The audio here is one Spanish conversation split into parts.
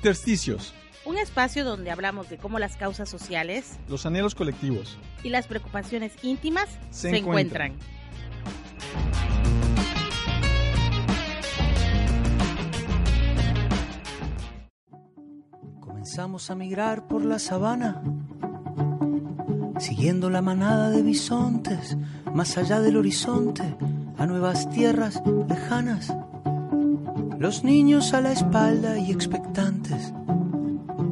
Intersticios, un espacio donde hablamos de cómo las causas sociales, los anhelos colectivos y las preocupaciones íntimas Se se, encuentran. encuentran. Comenzamos a migrar por la sabana, siguiendo la manada de bisontes, más allá del horizonte, a nuevas tierras lejanas. Los niños a la espalda y expectantes,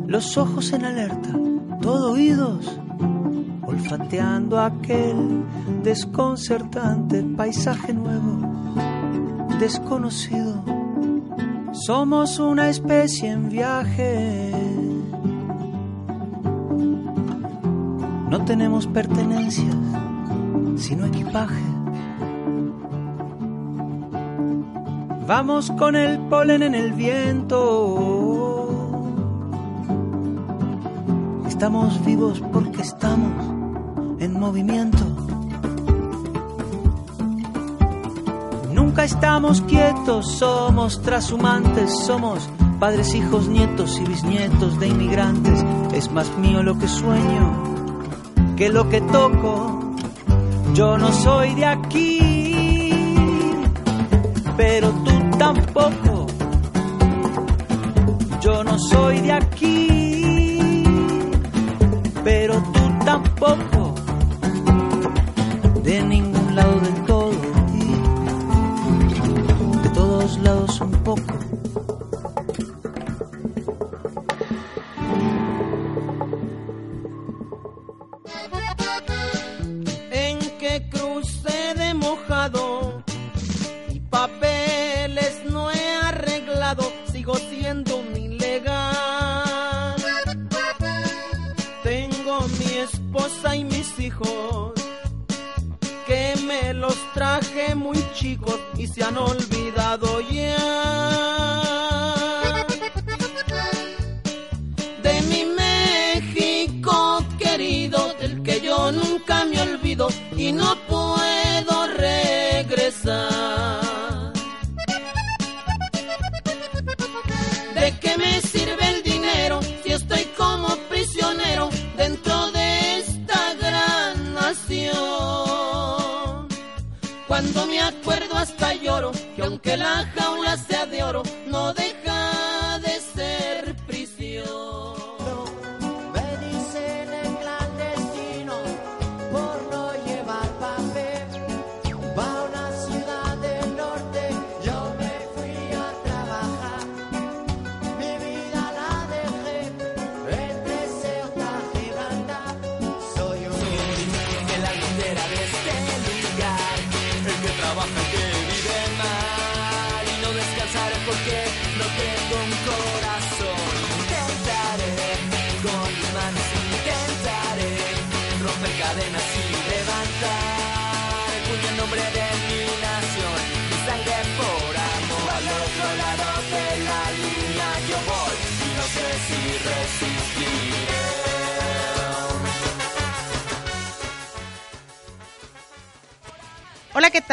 los ojos en alerta, todo oídos, olfateando aquel desconcertante paisaje nuevo, desconocido. Somos una especie en viaje. No tenemos pertenencias, sino equipaje. Vamos con el polen en el viento. Estamos vivos porque estamos en movimiento. Nunca estamos quietos, somos trashumantes, somos padres, hijos, nietos y bisnietos de inmigrantes. Es más mío lo que sueño que lo que toco. Yo no soy de aquí, pero tú tampoco. Yo no soy de aquí, pero tú olvidado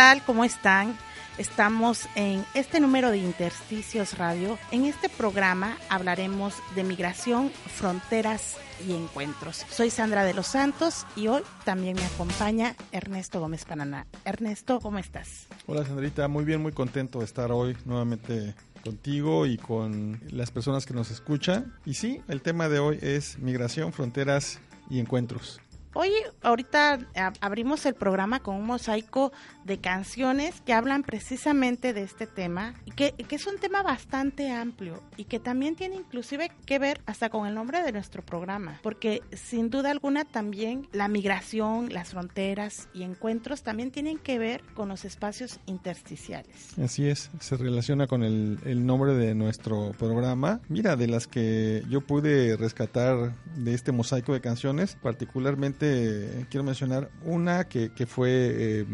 tal? ¿Cómo están? Estamos en este número de Intersticios Radio. En este programa hablaremos de migración, fronteras y encuentros. Soy Sandra de los Santos y hoy también me acompaña Ernesto Gómez Pananá. Ernesto, ¿cómo estás? Hola Sandrita, muy bien, muy contento de estar hoy nuevamente contigo y con las personas que nos escuchan. Y sí, el tema de hoy es migración, fronteras y encuentros. Hoy, ahorita abrimos el programa con un mosaico de canciones que hablan precisamente de este tema, que, es un tema bastante amplio y que también tiene inclusive que ver hasta con el nombre de nuestro programa, porque sin duda alguna también la migración, las fronteras y encuentros también tienen que ver con los espacios intersticiales. Así es, se relaciona con el nombre de nuestro programa. Mira, de las que yo pude rescatar de este mosaico de canciones, particularmente quiero mencionar una que, fue eh,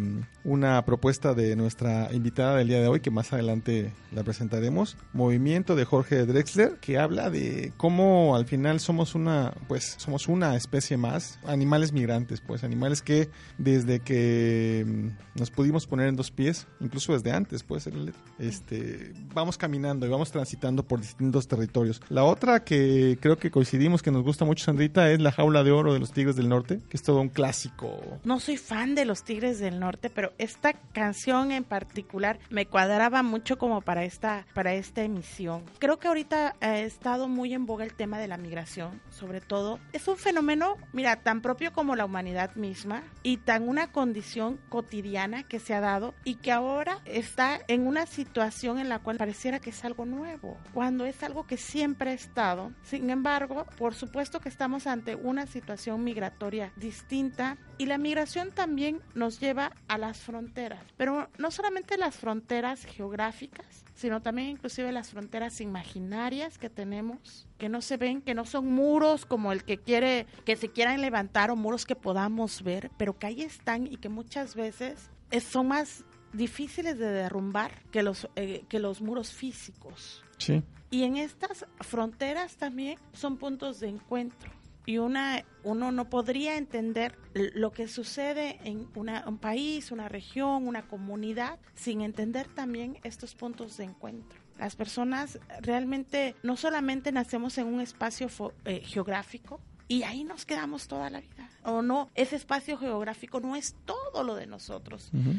una propuesta de nuestra invitada del día de hoy, que más adelante la presentaremos. Movimiento de Jorge Drexler, que habla de cómo al final somos una, pues, somos una especie más, animales migrantes, pues, animales que desde que mm, nos pudimos poner en dos pies, incluso desde antes, pues, el- este, vamos caminando y vamos transitando por distintos territorios. La otra que creo que coincidimos, que nos gusta mucho, Sandrita, es La Jaula de Oro de los Tigres del Norte, que es todo un clásico. No soy fan de los Tigres del Norte, pero esta canción en particular me cuadraba mucho como para esta para esta emisión. Creo que ahorita ha estado muy en boga el tema de la migración, sobre todo es un fenómeno, mira, tan propio como la humanidad misma y tan una condición cotidiana que se ha dado y que ahora está en una situación en la cual pareciera que es algo nuevo, cuando es algo que siempre ha estado. Sin embargo, por supuesto que estamos ante una situación migratoria distinta y la migración también nos lleva a las fronteras, pero no solamente las fronteras geográficas, sino también inclusive las fronteras imaginarias que tenemos, que no se ven, que no son muros como el que quiere que se quieran levantar o muros que podamos ver, pero que ahí están y que muchas veces es- son más difíciles de derrumbar que los eh, que los muros físicos. Sí. Y en estas fronteras también son puntos de encuentro. Y una, uno no podría entender lo que sucede en una- un país, una región, una comunidad, sin entender también estos puntos de encuentro. Las personas realmente no solamente nacemos en un espacio eh, geográfico, y ahí nos quedamos toda la vida. O no, ese espacio geográfico no es todo lo de nosotros Ujú.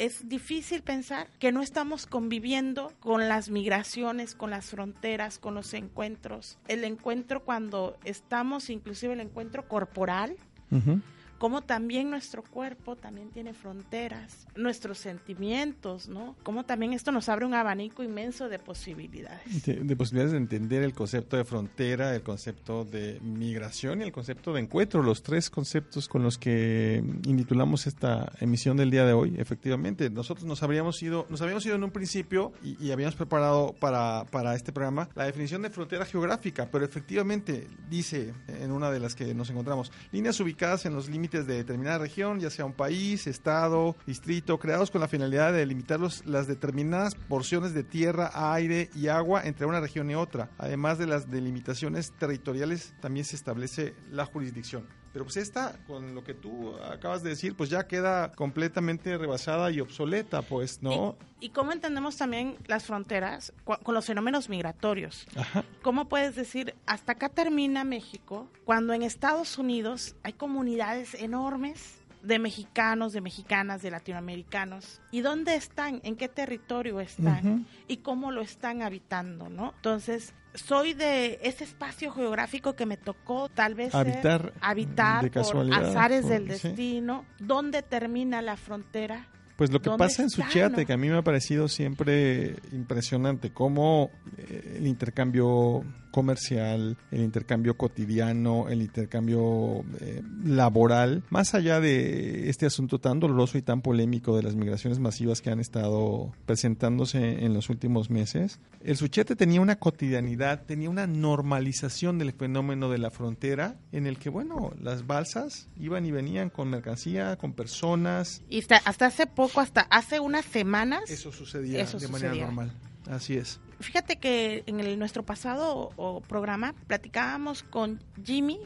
Es difícil pensar que no estamos conviviendo con las migraciones, con las fronteras, con los encuentros. El encuentro cuando estamos, inclusive el encuentro corporal, Ujú. Como también nuestro cuerpo también tiene fronteras, nuestros sentimientos, ¿no? Como también esto nos abre un abanico inmenso de posibilidades. De, de posibilidades de entender el concepto de frontera, el concepto de migración y el concepto de encuentro, los tres conceptos con los que intitulamos esta emisión del día de hoy. Efectivamente, nosotros nos habríamos ido, nos habíamos ido en un principio y, y habíamos preparado para, para este programa la definición de frontera geográfica, pero efectivamente dice en una de las que nos encontramos, líneas ubicadas en los límites de determinada región, ya sea un país, estado, distrito, creados con la finalidad de delimitar los- las determinadas porciones de tierra, aire y agua entre una región y otra. Además de las delimitaciones territoriales, también se establece la jurisdicción. Pero pues esta, con lo que tú acabas de decir, pues ya queda completamente rebasada y obsoleta, pues, ¿no? ¿Y, y cómo entendemos también las fronteras con los fenómenos migratorios? Ajá. ¿Cómo puedes decir, hasta acá termina México, cuando en Estados Unidos hay comunidades enormes de mexicanos, de mexicanas, de latinoamericanos? ¿Y dónde están? ¿En qué territorio están? Ujú. ¿Y cómo lo están habitando? ¿no? Entonces, soy de ese espacio geográfico que me tocó tal vez ser- Habitar de por azares por- del sí. destino. ¿Dónde termina la frontera? Pues lo que ¿Dónde pasa en Suchiate, no? que a mí me ha parecido siempre impresionante, cómo eh, el intercambio comercial, el intercambio cotidiano, el intercambio eh, laboral, más allá de este asunto tan doloroso y tan polémico de las migraciones masivas que han estado presentándose en los últimos meses, el Suchiate tenía una cotidianidad, tenía una normalización del fenómeno de la frontera, en el que, bueno, las balsas iban y venían con mercancía, con personas, Y hasta, hasta hace poco, hasta hace unas semanas, eso sucedía Eso de manera normal. Así es. Fíjate que en el- nuestro pasado o, programa platicábamos con Jimmy,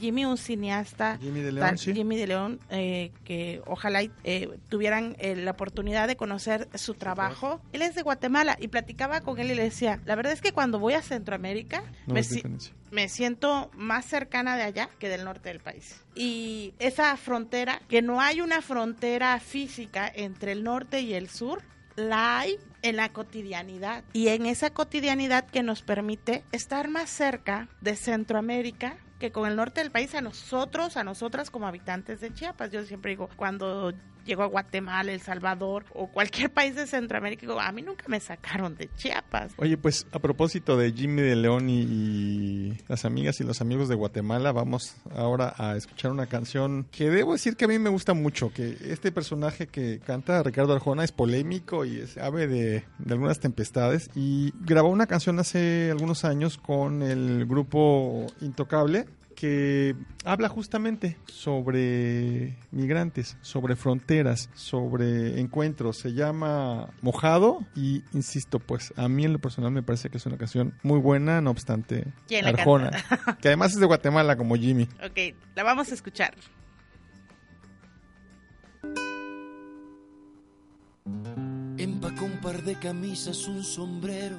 Jimmy un cineasta, Jimmy de León, sí. Jimmy de León, eh, que ojalá eh, tuvieran eh, la oportunidad de conocer su trabajo. Él es de Guatemala y platicaba con él y le decía, la verdad es que cuando voy a Centroamérica No me, es si- diferencia. me siento más cercana de allá que del norte del país. Y esa frontera, que no hay una frontera física entre el norte y el sur, la hay en la cotidianidad. Y en esa cotidianidad que nos permite estar más cerca de Centroamérica que con el norte del país a nosotros, a nosotras como habitantes de Chiapas. Yo siempre digo, cuando llego a Guatemala, El Salvador o cualquier país de Centroamérica, digo, a mí nunca me sacaron de Chiapas. Oye, pues a propósito de Jimmy de León y, y las amigas y los amigos de Guatemala, vamos ahora a escuchar una canción que debo decir que a mí me gusta mucho, que este personaje que canta Ricardo Arjona es polémico y es ave de, de algunas tempestades y grabó una canción hace algunos años con el grupo Intocable que habla justamente sobre migrantes, sobre fronteras, sobre encuentros. Se llama Mojado y, insisto, pues a mí en lo personal me parece que es una canción muy buena, no obstante, ¿Quién la Arjona, que además es de Guatemala como Jimmy. Ok, la vamos a escuchar. Empacó un par de camisas, un sombrero,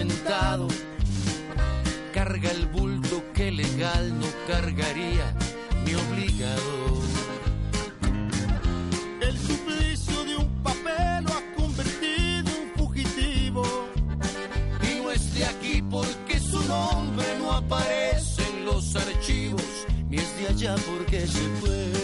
indocumentado, carga el bulto que legal no cargaría ni obligado. El suplicio de un papel lo ha convertido en fugitivo. Y no es de aquí porque su nombre no aparece en los archivos, ni es de allá porque se fue.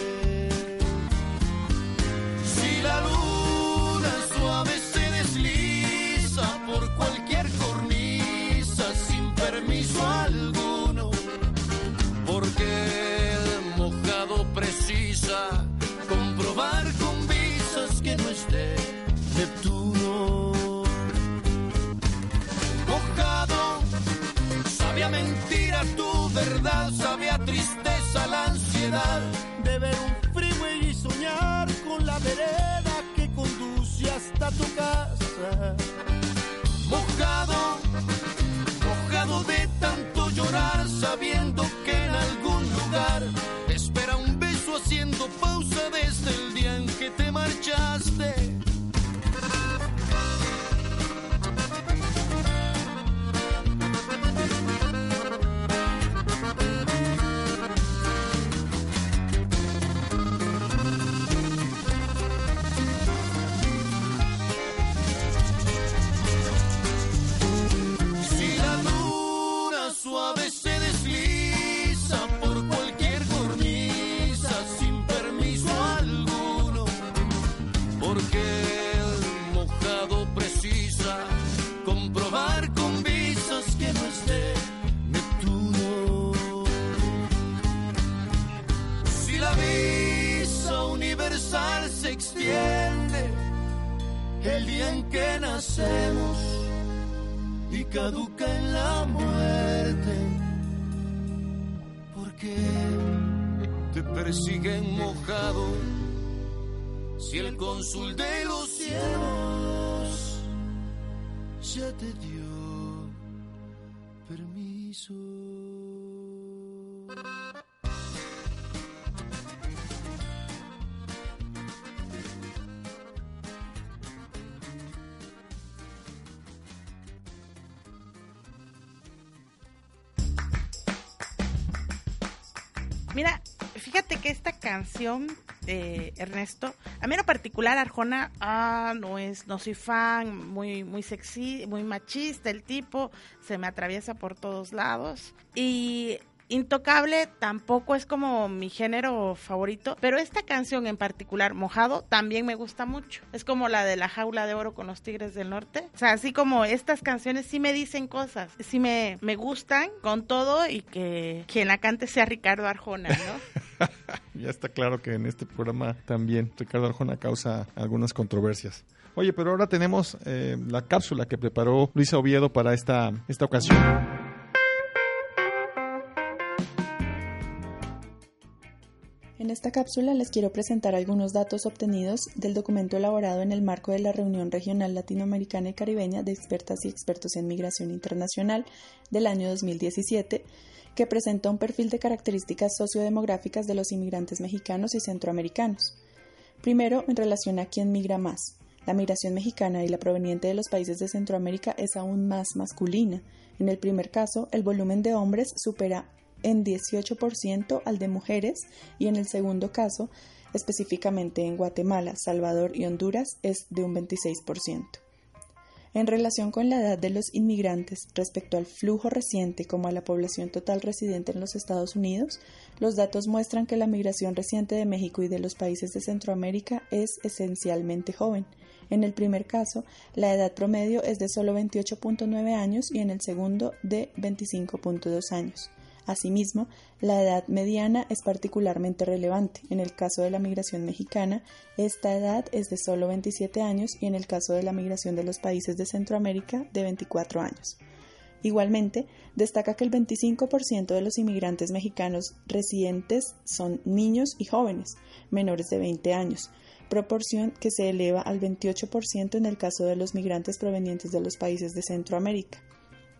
Verdad, sabe a tristeza la ansiedad de ver un freeway y soñar con la vereda que conduce hasta tu casa. Mojado, mojado de tanto llorar, sabiendo que en algún lugar espera un beso haciendo pausa desde el día en que te marchaste. Que nacemos y caduca en la muerte. Porque te persiguen mojado si el cónsul de los cielos ya te dio permiso. Fíjate que esta canción de Ernesto, a mí en particular Arjona, ah, no es, no soy fan, muy, muy sexy, muy machista el tipo, se me atraviesa por todos lados y Intocable tampoco es como mi género favorito, pero esta canción en particular, Mojado, también me gusta mucho. Es como la de la jaula de oro con los tigres del norte. O sea, así como estas canciones sí me dicen cosas, sí me, me gustan con todo y que quien la cante sea Ricardo Arjona, ¿no? Ya está claro que en este programa también Ricardo Arjona causa algunas controversias. Oye, pero ahora tenemos eh, la cápsula que preparó Luisa Oviedo para esta, esta ocasión. En esta cápsula les quiero presentar algunos datos obtenidos del documento elaborado en el marco de la reunión regional latinoamericana y caribeña de expertas y expertos en migración internacional del año 2017, que presenta un perfil de características sociodemográficas de los inmigrantes mexicanos y centroamericanos. Primero, en relación a quién migra más. La migración mexicana y la proveniente de los países de Centroamérica es aún más masculina. En el primer caso, el volumen de hombres supera en 18% al de mujeres y en el segundo caso, específicamente en Guatemala, Salvador y Honduras, es de un 26%. En relación con la edad de los inmigrantes respecto al flujo reciente como a la población total residente en los Estados Unidos, los datos muestran que la migración reciente de México y de los países de Centroamérica es esencialmente joven. En el primer caso, la edad promedio es de solo 28.9 años y en el segundo de 25.2 años. Asimismo, la edad mediana es particularmente relevante. En el caso de la migración mexicana, esta edad es de solo 27 años y en el caso de la migración de los países de Centroamérica, de 24 años. Igualmente, destaca que el 25% de los inmigrantes mexicanos residentes son niños y jóvenes, menores de 20 años, proporción que se eleva al 28% en el caso de los migrantes provenientes de los países de Centroamérica.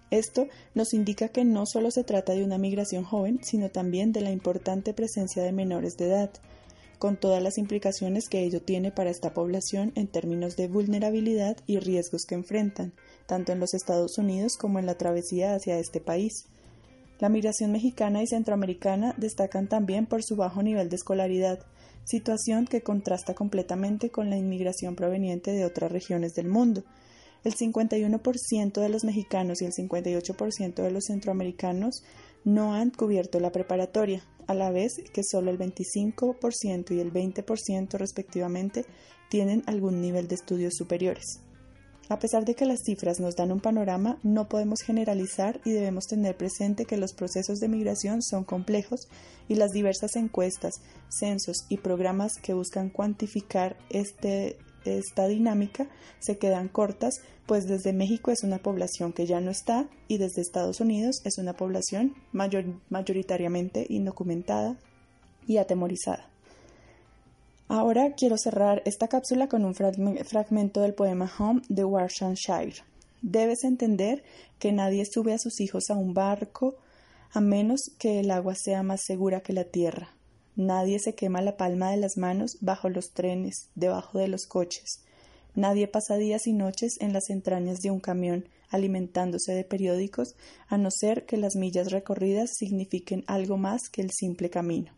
Esto nos indica que no solo se trata de una migración joven, sino también de la importante presencia de menores de edad, con todas las implicaciones que ello tiene para esta población en términos de vulnerabilidad y riesgos que enfrentan, tanto en los Estados Unidos como en la travesía hacia este país. La migración mexicana y centroamericana destacan también por su bajo nivel de escolaridad, situación que contrasta completamente con la inmigración proveniente de otras regiones del mundo, el 51% de los mexicanos y el 58% de los centroamericanos no han cubierto la preparatoria, a la vez que solo el 25% y el 20% respectivamente tienen algún nivel de estudios superiores. A pesar de que las cifras nos dan un panorama, no podemos generalizar y debemos tener presente que los procesos de migración son complejos y las diversas encuestas, censos y programas que buscan cuantificar este esta dinámica se quedan cortas, pues desde México es una población que ya no está y desde Estados Unidos es una población mayor, mayoritariamente indocumentada y atemorizada. Ahora quiero cerrar esta cápsula con un fragmento del poema Home de Warwickshire. Debes entender que nadie sube a sus hijos a un barco a menos que el agua sea más segura que la tierra. Nadie se quema la palma de las manos bajo los trenes, debajo de los coches. Nadie pasa días y noches en las entrañas de un camión alimentándose de periódicos, a no ser que las millas recorridas signifiquen algo más que el simple camino.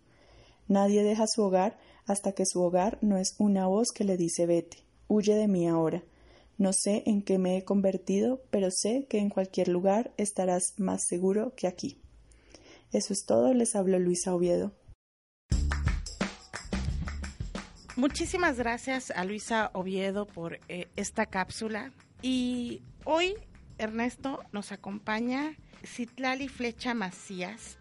Nadie deja su hogar hasta que su hogar no es una voz que le dice vete, huye de mí ahora. No sé en qué me he convertido, pero sé que en cualquier lugar estarás más seguro que aquí. Eso es todo, les habló Luisa Oviedo. Muchísimas gracias a Luisa Oviedo por eh, esta cápsula. Y hoy, Ernesto, nos acompaña Citlali Flecha Macías.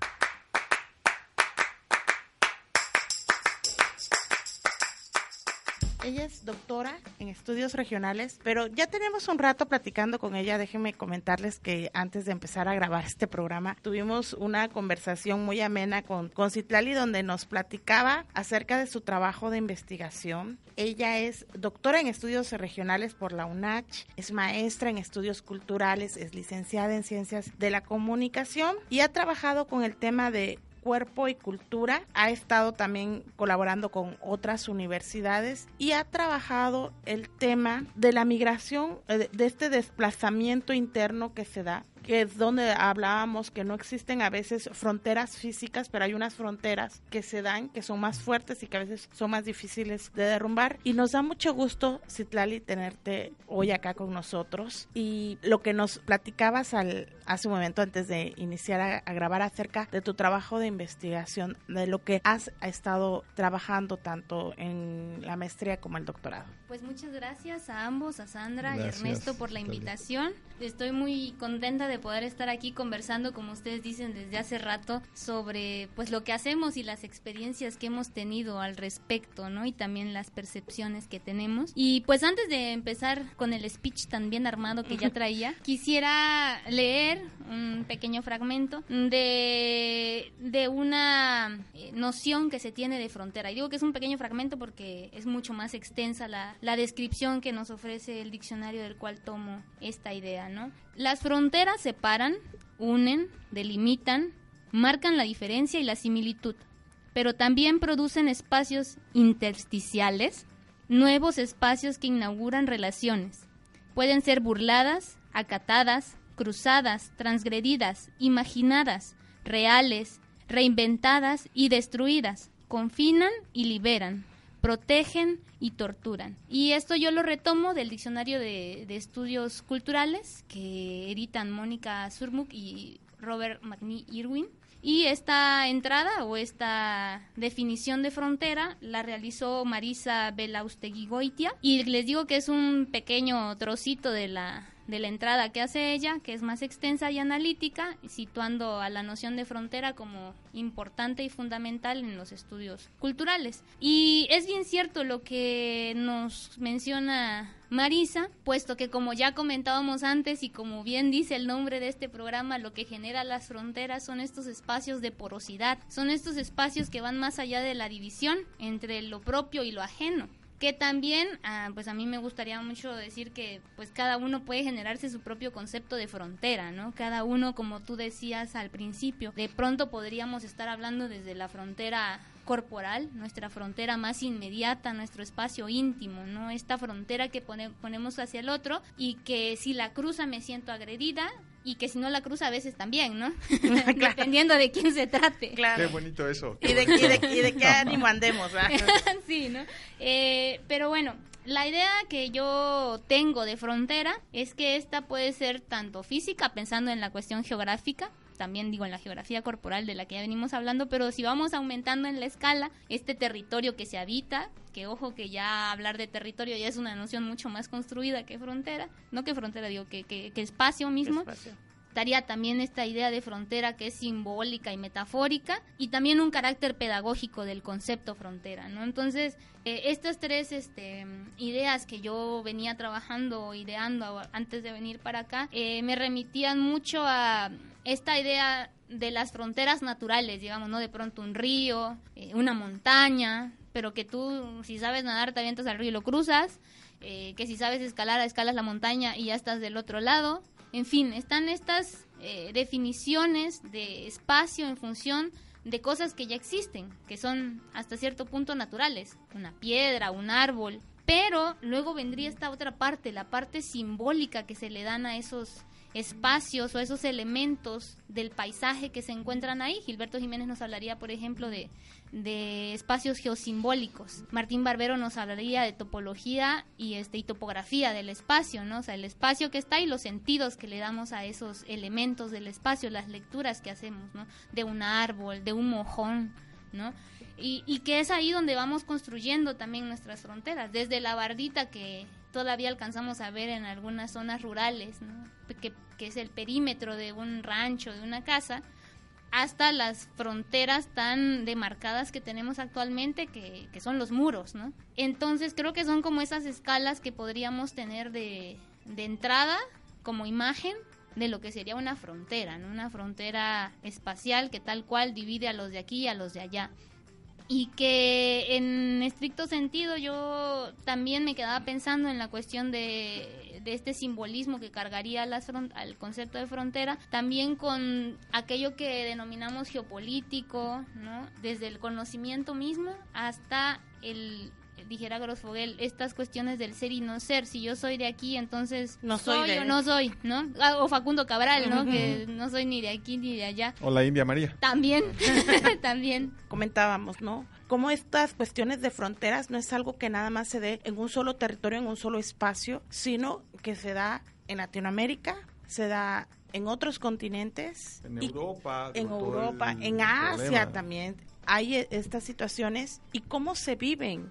Ella es doctora en estudios regionales, pero ya tenemos un rato platicando con ella. Déjenme comentarles que antes de empezar a grabar este programa tuvimos una conversación muy amena con, con Citlali donde nos platicaba acerca de su trabajo de investigación. Ella es doctora en estudios regionales por la UNACH, es maestra en estudios culturales, es licenciada en ciencias de la comunicación y ha trabajado con el tema de Cuerpo y Cultura. Ha estado también colaborando con otras universidades y ha trabajado el tema de la migración, eh, de este desplazamiento interno que se da que es donde hablábamos que no existen a veces fronteras físicas, pero hay unas fronteras que se dan, que son más fuertes y que a veces son más difíciles de derrumbar. Y nos da mucho gusto, Citlali, tenerte hoy acá con nosotros. Y lo que nos platicabas al, hace un momento antes de iniciar a, a grabar acerca de tu trabajo de investigación, de lo que has estado trabajando tanto en la maestría como el doctorado. Pues muchas gracias a ambos, a Sandra Gracias, y Ernesto por la invitación. Estoy muy contenta de de poder estar aquí conversando, como ustedes dicen, desde hace rato sobre pues lo que hacemos y las experiencias que hemos tenido al respecto, ¿no? Y también las percepciones que tenemos. Y pues antes de empezar con el speech tan bien armado que ya traía, quisiera leer un pequeño fragmento de, de una eh, noción que se tiene de frontera. Y digo que es un pequeño fragmento porque es mucho más extensa la, la descripción que nos ofrece el diccionario del cual tomo esta idea, ¿no? Las fronteras separan, unen, delimitan, marcan la diferencia y la similitud, pero también producen espacios intersticiales, nuevos espacios que inauguran relaciones. Pueden ser burladas, acatadas, cruzadas, transgredidas, imaginadas, reales, reinventadas y destruidas, confinan y liberan, protegen y torturan. Y esto yo lo retomo del Diccionario de, Estudios Culturales que editan Mónica Surmuk y Robert McNee Irwin. Y esta entrada o esta definición de frontera la realizó Marisa Belaustegui Goitia. Y les digo que es un pequeño trocito de la, de la entrada que hace ella, que es más extensa y analítica, situando a la noción de frontera como importante y fundamental en los estudios culturales. Y es bien cierto lo que nos menciona Marisa, puesto que como ya comentábamos antes y como bien dice el nombre de este programa, lo que genera las fronteras son estos espacios de porosidad, son estos espacios que van más allá de la división entre lo propio y lo ajeno que también ah, pues a mí me gustaría mucho decir que pues cada uno puede generarse su propio concepto de frontera no cada uno como tú decías al principio de pronto podríamos estar hablando desde la frontera corporal, nuestra frontera más inmediata, nuestro espacio íntimo, ¿no? Esta frontera que pone, ponemos hacia el otro y que si la cruza me siento agredida y que si no la cruza a veces también, ¿no? Dependiendo de quién se trate. Qué bonito eso. Y de, y de- y de qué ánimo andemos, ¿verdad? sí, ¿no? Eh, pero bueno, la idea que yo tengo de frontera es que esta puede ser tanto física, pensando en la cuestión geográfica, también digo en la geografía corporal de la que ya venimos hablando, pero si vamos aumentando en la escala este territorio que se habita, que ojo que ya hablar de territorio ya es una noción mucho más construida que frontera, no que frontera, digo que, que, espacio mismo. Estaría también esta idea de frontera que es simbólica y metafórica y también un carácter pedagógico del concepto frontera, ¿no? Entonces, eh, estas tres este, ideas que yo venía trabajando, ideando a- antes de venir para acá, eh, me remitían mucho a esta idea de las fronteras naturales, digamos, ¿no? De pronto un río, eh, una montaña, pero que tú, si sabes nadar, te avientas al río y lo cruzas, eh, que si sabes escalar, escalas la montaña y ya estás del otro lado. En fin, están estas eh, definiciones de espacio en función de cosas que ya existen, que son hasta cierto punto naturales, una piedra, un árbol, pero luego vendría esta otra parte, la parte simbólica que se le dan a esos espacios o esos elementos del paisaje que se encuentran ahí. Gilberto Jiménez nos hablaría, por ejemplo, de, de espacios geosimbólicos. Martín Barbero nos hablaría de topología y este y topografía del espacio, ¿no? O sea, el espacio que está y los sentidos que le damos a esos elementos del espacio, las lecturas que hacemos, ¿no? De un árbol, de un mojón, ¿no? Y, y que es ahí donde vamos construyendo también nuestras fronteras, desde la bardita que todavía alcanzamos a ver en algunas zonas rurales, ¿no? que, es el perímetro de un rancho, de una casa, hasta las fronteras tan demarcadas que tenemos actualmente, que, que son los muros, ¿no? Entonces creo que son como esas escalas que podríamos tener de, de entrada como imagen de lo que sería una frontera, ¿no? Una frontera espacial que tal cual divide a los de aquí y a los de allá. Y que en estricto sentido yo también me quedaba pensando en la cuestión de, de este simbolismo que cargaría las al concepto de frontera, también con aquello que denominamos geopolítico, ¿no? Desde el conocimiento mismo hasta el dijera Grosfogel, estas cuestiones del ser y no ser, si yo soy de aquí, entonces No soy de- o no soy, ¿no? Ah, O Facundo Cabral, ¿no? Que no soy ni de aquí ni de allá. O la India María. También, también. comentábamos, ¿no? Cómo estas cuestiones de fronteras no es algo que nada más se dé en un solo territorio, en un solo espacio, sino que se da en Latinoamérica, se da en otros continentes, En Europa. en Europa, en Asia problema. también. Hay e- estas situaciones y cómo se viven.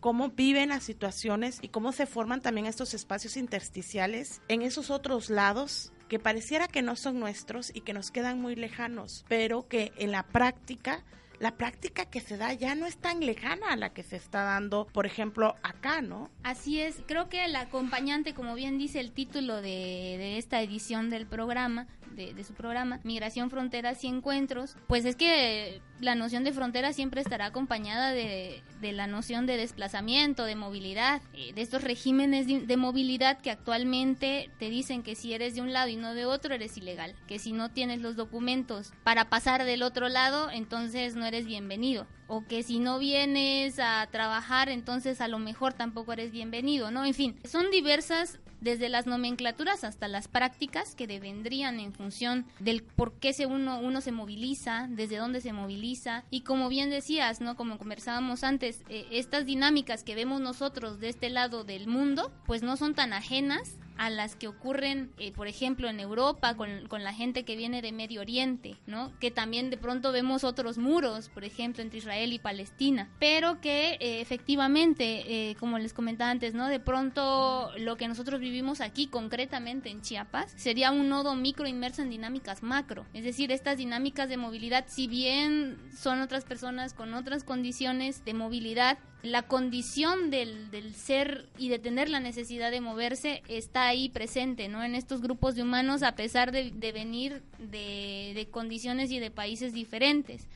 Cómo, viven las situaciones y cómo se forman también estos espacios intersticiales en esos otros lados que pareciera que no son nuestros y que nos quedan muy lejanos, pero que en la práctica la práctica que se da ya no es tan lejana a la que se está dando, por ejemplo, acá, ¿no? Así es, creo que el acompañante, como bien dice el título de esta edición del programa, de, su programa, Migración, Fronteras y Encuentros, pues es que la noción de frontera siempre estará acompañada de, de la noción de desplazamiento, de movilidad, eh, de estos regímenes de, de, movilidad que actualmente te dicen que si eres de un lado y no de otro eres ilegal, que si no tienes los documentos para pasar del otro lado, entonces no eres bienvenido o que si no vienes a trabajar entonces a lo mejor tampoco eres bienvenido, ¿no? En fin, son diversas desde las nomenclaturas hasta las prácticas que devendrían en función del por qué se uno, uno se moviliza, desde dónde se moviliza y como bien decías, ¿no? Como conversábamos antes, eh, estas dinámicas que vemos nosotros de este lado del mundo, pues no son tan ajenas a las que ocurren, eh, por ejemplo, en Europa, con, con, la gente que viene de Medio Oriente, ¿no? Que también de pronto vemos otros muros, por ejemplo, entre Israel y Palestina, pero que eh, efectivamente, eh, como les comentaba antes, ¿no? De pronto lo que nosotros vivimos aquí, concretamente en Chiapas, sería un nodo micro inmerso en dinámicas macro. Es decir, estas dinámicas de movilidad, si bien son otras personas con otras condiciones de movilidad, la condición del, del, ser y de tener la necesidad de moverse está ahí presente, ¿no? En estos grupos de humanos, a pesar de, de venir de, de, condiciones y de países diferentes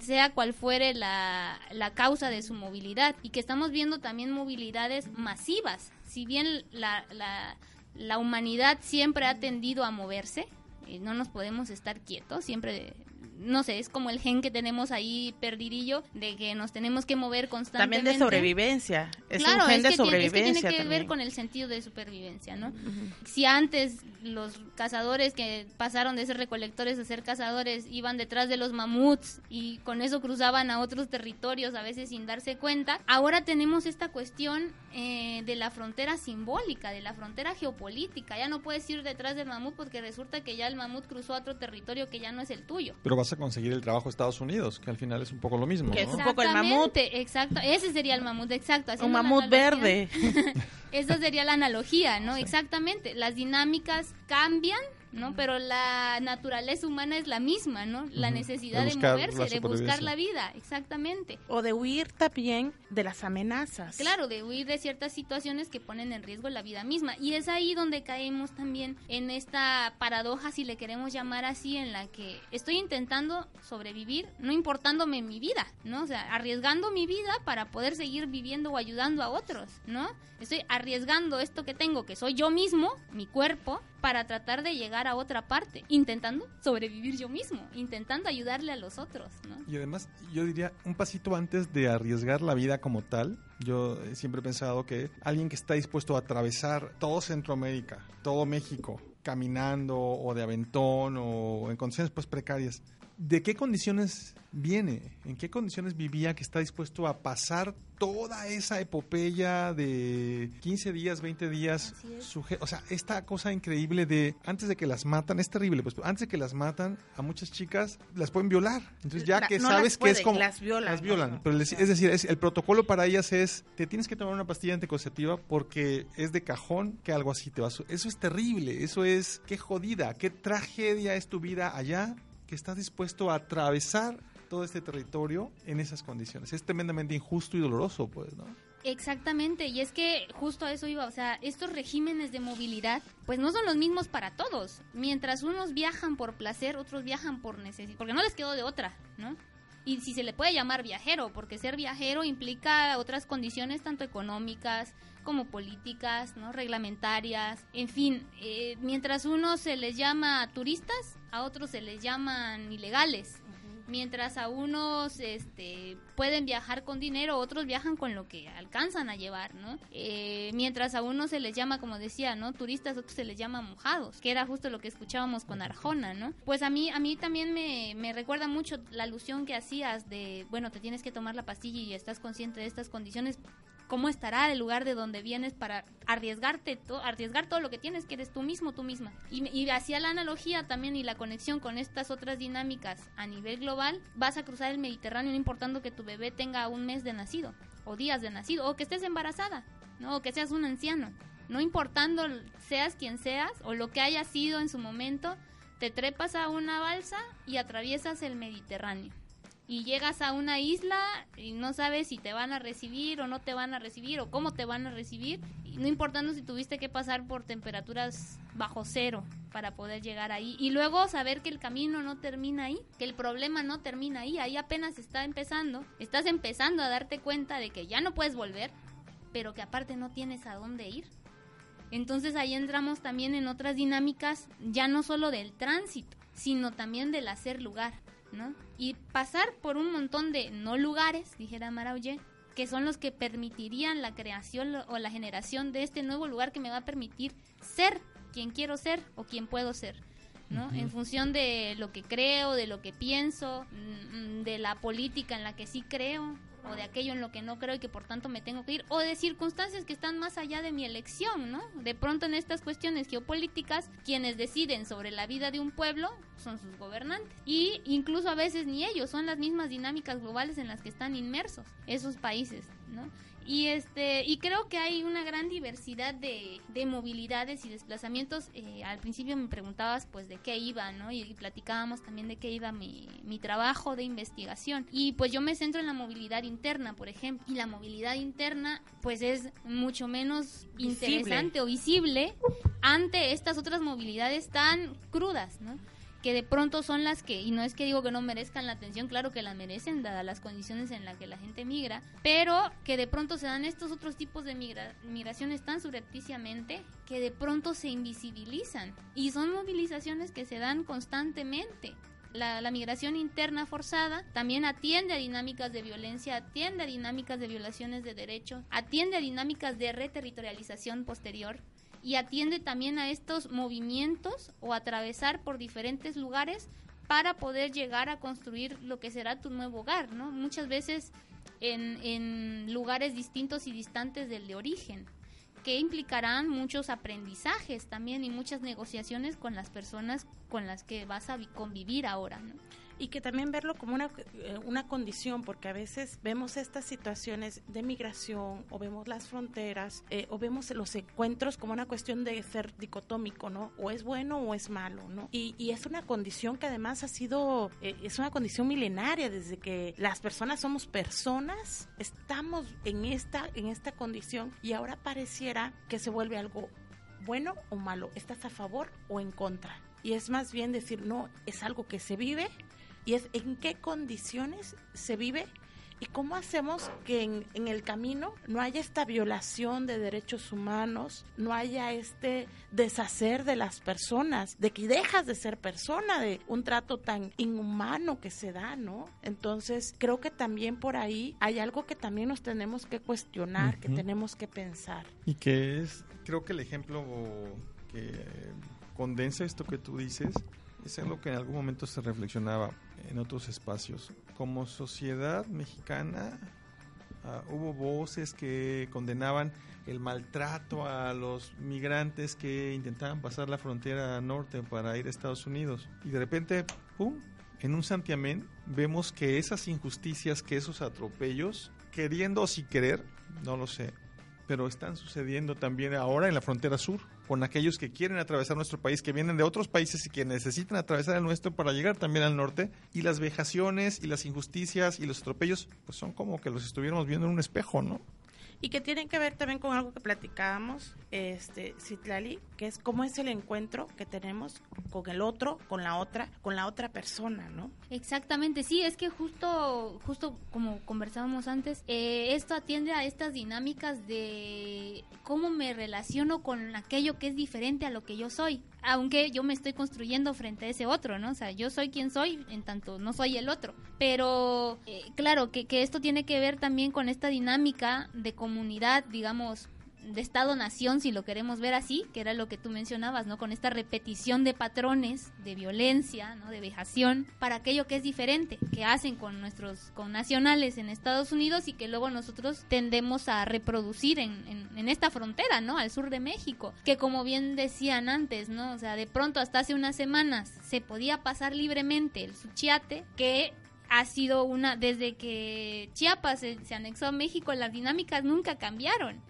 sea cual fuere la, la, causa de su movilidad y que estamos viendo también movilidades masivas. Si bien la, la, la humanidad siempre ha tendido a moverse, eh, no nos podemos estar quietos, siempre no sé, es como el gen que tenemos ahí perdidillo de que nos tenemos que mover constantemente. También de sobrevivencia. Es claro, un gen es de sobrevivencia. Tiene, es que tiene que también. ver con el sentido de supervivencia, ¿no? Uh -huh. Si antes los cazadores que pasaron de ser recolectores a ser cazadores iban detrás de los mamuts y con eso cruzaban a otros territorios a veces sin darse cuenta, ahora tenemos esta cuestión eh, de la frontera simbólica, de la frontera geopolítica. Ya no puedes ir detrás del mamut porque resulta que ya el mamut cruzó a otro territorio que ya no es el tuyo. Pero vas a conseguir el trabajo de Estados Unidos, que al final es un poco lo mismo. Que ¿no? es un poco el mamut. Exacto, ese sería el mamut, exacto. Un mamut verde. Esa sería la analogía, ¿no? Sí. Exactamente. Las dinámicas cambian, ¿no? Pero la naturaleza humana es la misma, ¿no? La necesidad de, moverse, de buscar la vida, exactamente. O de huir también de las amenazas. Claro, de huir de ciertas situaciones que ponen en riesgo la vida misma. Y es ahí donde caemos también en esta paradoja, si le queremos llamar así, en la que estoy intentando sobrevivir, no importándome mi vida, ¿no? O sea, arriesgando mi vida para poder seguir viviendo o ayudando a otros, ¿no? Estoy arriesgando esto que tengo, que soy yo mismo, mi cuerpo, para tratar de llegar a otra parte, intentando sobrevivir yo mismo, intentando ayudarle a los otros, ¿no? Y además, yo diría, un pasito antes de arriesgar la vida como tal, yo siempre he pensado que alguien que está dispuesto a atravesar todo Centroamérica, todo México, caminando o de aventón o en condiciones pues precarias, ¿de qué condiciones viene? ¿En qué condiciones vivía que está dispuesto a pasar toda esa epopeya de 15 días, 20 días? O sea, esta cosa increíble de antes de que las matan, es terrible, pues antes de que las matan, a muchas chicas las pueden violar. Entonces ya La- que no sabes que es como... las violan. Las violan. Ajá. Pero les- es decir, es- el protocolo para ellas es, te tienes que tomar una pastilla anticonceptiva porque es de cajón que algo así te va a... Eso es terrible, eso es... Qué jodida, qué tragedia es tu vida allá que estás dispuesto a atravesar todo este territorio en esas condiciones. Es tremendamente injusto y doloroso, pues, ¿no? Exactamente, y es que justo a eso iba, o sea, estos regímenes de movilidad, pues no son los mismos para todos. Mientras unos viajan por placer, otros viajan por necesidad, porque no les quedó de otra, ¿no? Y si se le puede llamar viajero, porque ser viajero implica otras condiciones tanto económicas como políticas, ¿no? reglamentarias, en fin, eh, mientras unos se les llama turistas, a otros se les llaman ilegales. Mientras a unos este, pueden viajar con dinero, otros viajan con lo que alcanzan a llevar, ¿no? Eh, mientras a unos se les llama, como decía, ¿no? Turistas, otros se les llama mojados, que era justo lo que escuchábamos con Arjona, ¿no? Pues a mí, a mí también me, me recuerda mucho la alusión que hacías de, bueno, te tienes que tomar la pastilla y estás consciente de estas condiciones, cómo estará el lugar de donde vienes para arriesgarte arriesgar todo lo que tienes que eres tú mismo tú misma. Y, y hacía la analogía también y la conexión con estas otras dinámicas a nivel global vas a cruzar el Mediterráneo no importando que tu bebé tenga un mes de nacido o días de nacido o que estés embarazada no o que seas un anciano. No importando seas quien seas o lo que haya sido en su momento, te trepas a una balsa y atraviesas el Mediterráneo. Y llegas a una isla y no sabes si te van a recibir o no te van a recibir o cómo te van a recibir. No importando si tuviste que pasar por temperaturas bajo cero para poder llegar ahí. Y luego saber que el camino no termina ahí, que el problema no termina ahí. Ahí apenas está empezando. Estás empezando a darte cuenta de que ya no puedes volver, pero que aparte no tienes a dónde ir. Entonces ahí entramos también en otras dinámicas, ya no solo del tránsito, sino también del hacer lugar, ¿no? Y pasar por un montón de no lugares, dijera Maraulle, que son los que permitirían la creación o la generación de este nuevo lugar que me va a permitir ser quien quiero ser o quien puedo ser. ¿no? En función de lo que creo, de lo que pienso, mm, de la política en la que sí creo, o de aquello en lo que no creo y que por tanto me tengo que ir, o de circunstancias que están más allá de mi elección, ¿no? De pronto en estas cuestiones geopolíticas, quienes deciden sobre la vida de un pueblo son sus gobernantes. Y incluso a veces ni ellos, son las mismas dinámicas globales en las que están inmersos esos países, ¿no? Y este y creo que hay una gran diversidad de, de movilidades y desplazamientos. Eh, al principio me preguntabas pues de qué iba, ¿no? Y, y platicábamos también de qué iba mi, mi trabajo de investigación. Y pues yo me centro en la movilidad interna, por ejemplo. Y la movilidad interna pues es mucho menos Visible. interesante o visible ante estas otras movilidades tan crudas, ¿no? Que de pronto son las que, y no es que digo que no merezcan la atención, claro que la merecen, dadas las condiciones en las que la gente migra, pero que de pronto se dan estos otros tipos de migra- migraciones tan subrepticiamente que de pronto se invisibilizan. Y son movilizaciones que se dan constantemente. La, la migración interna forzada también atiende a dinámicas de violencia, atiende a dinámicas de violaciones de derechos, atiende a dinámicas de reterritorialización posterior y atiende también a estos movimientos o atravesar por diferentes lugares para poder llegar a construir lo que será tu nuevo hogar, ¿no? Muchas veces en, en lugares distintos y distantes del de origen, que implicarán muchos aprendizajes también y muchas negociaciones con las personas con las que vas a vi- convivir ahora, ¿no? Y que también verlo como una, eh, una condición, porque a veces vemos estas situaciones de migración o vemos las fronteras eh, o vemos los encuentros como una cuestión de ser dicotómico, ¿no? O es bueno o es malo, ¿no? Y, y es una condición que además ha sido, eh, es una condición milenaria desde que las personas somos personas, estamos en esta, en esta condición y ahora pareciera que se vuelve algo bueno o malo, estás a favor o en contra. Y es más bien decir, no, es algo que se vive y es en qué condiciones se vive y cómo hacemos que en, en el camino no haya esta violación de derechos humanos, no haya este deshacer de las personas, de que dejas de ser persona, de un trato tan inhumano que se da, ¿no? Entonces creo que también por ahí hay algo que también nos tenemos que cuestionar, que tenemos que pensar. Y que es, creo que el ejemplo que condensa esto que tú dices es algo que en algún momento se reflexionaba en otros espacios. Como sociedad mexicana ah, hubo voces que condenaban el maltrato a los migrantes que intentaban pasar la frontera norte para ir a Estados Unidos. Y de repente, ¡pum! En un santiamén vemos que esas injusticias, que esos atropellos, queriendo o sin querer, no lo sé, pero están sucediendo también ahora en la frontera sur, con aquellos que quieren atravesar nuestro país, que vienen de otros países y que necesitan atravesar el nuestro para llegar también al norte. Y las vejaciones y las injusticias y los atropellos, pues son como que los estuviéramos viendo en un espejo, ¿no? Y que tienen que ver también con algo que platicábamos, este, Citlali, que es cómo es el encuentro que tenemos con el otro, con la otra, con la otra persona, ¿no? Exactamente, sí, es que justo, justo como conversábamos antes, eh, esto atiende a estas dinámicas de cómo me relaciono con aquello que es diferente a lo que yo soy, aunque yo me estoy construyendo frente a ese otro, ¿no? O sea, yo soy quien soy, en tanto no soy el otro. Pero eh, claro, que, que esto tiene que ver también con esta dinámica de comunidad, digamos, de Estado-nación, si lo queremos ver así, que era lo que tú mencionabas, ¿no? Con esta repetición de patrones de violencia, ¿no? De vejación, para aquello que es diferente, que hacen con nuestros connacionales en Estados Unidos y que luego nosotros tendemos a reproducir en, en, en esta frontera, ¿no? Al sur de México, que como bien decían antes, ¿no? O sea, de pronto hasta hace unas semanas se podía pasar libremente el Suchiate, que ha sido una, desde que Chiapas se, se anexó a México, las dinámicas nunca cambiaron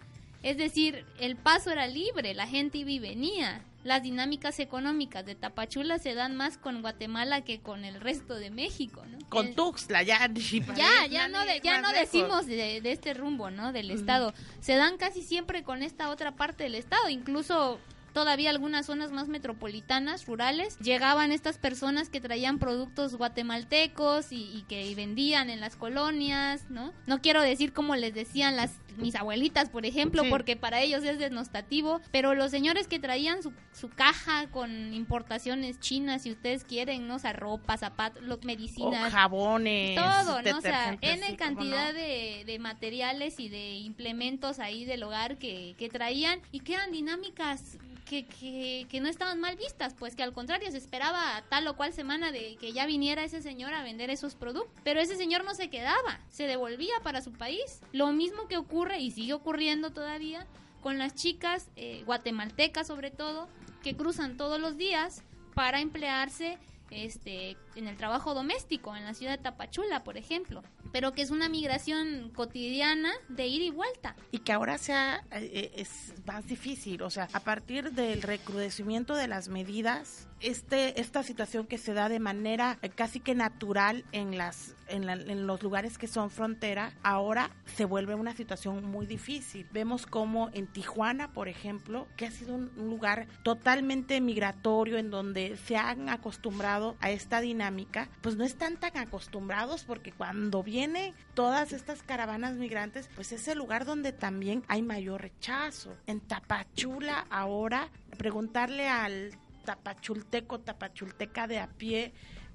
Es decir, el paso era libre, la gente iba y venía. Las dinámicas económicas de Tapachula se dan más con Guatemala que con el resto de México, ¿no? Con El- Tuxtla, ya. ya, ya no, de- ya no decimos de, de este rumbo, ¿no? Del estado. Se dan casi siempre con esta otra parte del estado, incluso todavía algunas zonas más metropolitanas, rurales, llegaban estas personas que traían productos guatemaltecos y, y que vendían en las colonias, ¿no? No quiero decir como les decían las mis abuelitas, por ejemplo, Sí. porque para ellos es denostativo, pero los señores que traían su, su caja con importaciones chinas, si ustedes quieren, ¿no? O sea, ropa, zapatos, medicinas, jabones. todo, ¿no? O sea, detergentes, N sí, cómo cantidad no. de, de materiales y de implementos ahí del hogar que, que traían y que eran dinámicas que, que, que no estaban mal vistas, pues que al contrario se esperaba tal o cual semana de que ya viniera ese señor a vender esos productos, pero ese señor no se quedaba, se devolvía para su país. Lo mismo que ocurre y sigue ocurriendo todavía con las chicas eh, guatemaltecas sobre todo, que cruzan todos los días para emplearse este en el trabajo doméstico en la ciudad de Tapachula, por ejemplo, pero que es una migración cotidiana de ir y vuelta. y que ahora sea eh, es más difícil, o sea, a partir del recrudecimiento de las medidas, este esta situación que se da de manera casi que natural en las en, la- los lugares que son frontera, ahora se vuelve una situación muy difícil. Vemos como en Tijuana, por ejemplo, que ha sido un, un lugar totalmente migratorio en donde se han acostumbrado a esta dinámica, pues no están tan acostumbrados porque cuando vienen todas estas caravanas migrantes, pues es el lugar donde también hay mayor rechazo. En Tapachula ahora, preguntarle al tapachulteco, tapachulteca de a pie,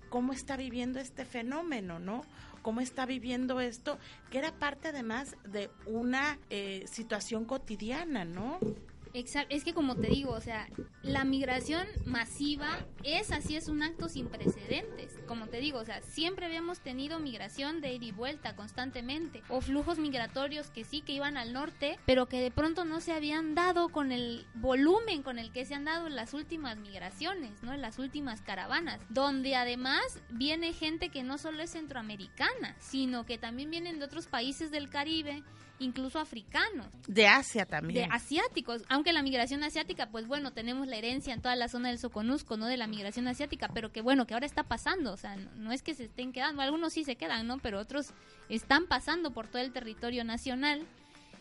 cómo está viviendo este fenómeno, ¿no? Cómo está viviendo esto, que era parte además de una eh, situación cotidiana, ¿no? Exacto, es que como te digo, o sea, la migración masiva es así, es un acto sin precedentes. Como te digo, o sea, siempre habíamos tenido migración de ida y vuelta constantemente, o flujos migratorios que sí que iban al norte, pero que de pronto no se habían dado con el volumen con el que se han dado las últimas migraciones, ¿no? Las últimas caravanas, donde además viene gente que no solo es centroamericana, sino que también vienen de otros países del Caribe, incluso africanos De Asia de también. asiáticos, aunque la migración asiática, pues bueno, tenemos la herencia en toda la zona del Soconusco, ¿no? De la migración asiática, pero que bueno, que ahora está pasando, o sea, no, no es que se estén quedando, algunos sí se quedan, ¿no? Pero otros están pasando por todo el territorio nacional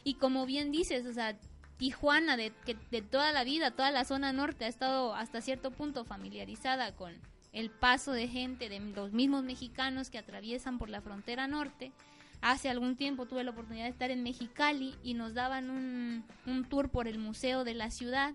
y como bien dices, o sea, Tijuana de, que de toda la vida, toda la zona norte ha estado hasta cierto punto familiarizada con el paso de gente, de los mismos mexicanos que atraviesan por la frontera norte. Hace algún tiempo tuve la oportunidad de estar en Mexicali y nos daban un, un tour por el museo de la ciudad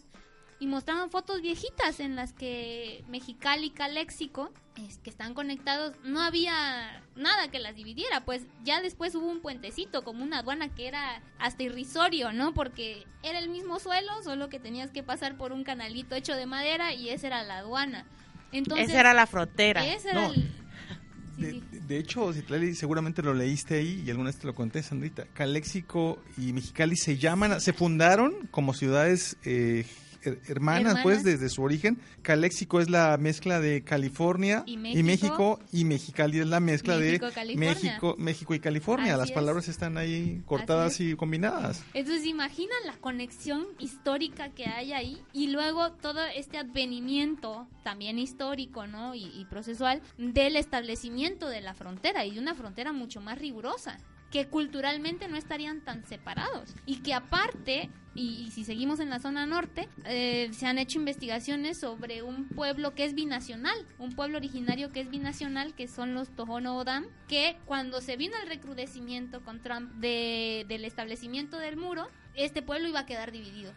y mostraban fotos viejitas en las que Mexicali y Caléxico, es, que están conectados, no había nada que las dividiera, pues ya después hubo un puentecito, como una aduana que era hasta irrisorio, ¿no? Porque era el mismo suelo, solo que tenías que pasar por un canalito hecho de madera y esa era la aduana. Entonces, Esa era la frontera. ese era No. el- De, de hecho, seguramente lo leíste ahí y alguna vez te lo conté, Sandrita. Caléxico y Mexicali se llaman, se fundaron como ciudades eh, her- hermanas, Hermanas. pues, desde su origen. Caléxico es la mezcla de California Y y México. México, y Mexicali es la mezcla México, de California. México, México y California. Así Las es. palabras están ahí cortadas Así y combinadas. Entonces imaginan la conexión histórica que hay ahí y luego todo este advenimiento también histórico, ¿no? Y, y procesual del establecimiento de la frontera y de una frontera mucho más rigurosa que culturalmente no estarían tan separados. Y que aparte y, si seguimos en la zona norte eh, se han hecho investigaciones sobre un pueblo que es binacional un pueblo originario que es binacional que son los Tohono O'odham que cuando se vino el recrudecimiento con Trump de- del establecimiento del muro este pueblo iba a quedar dividido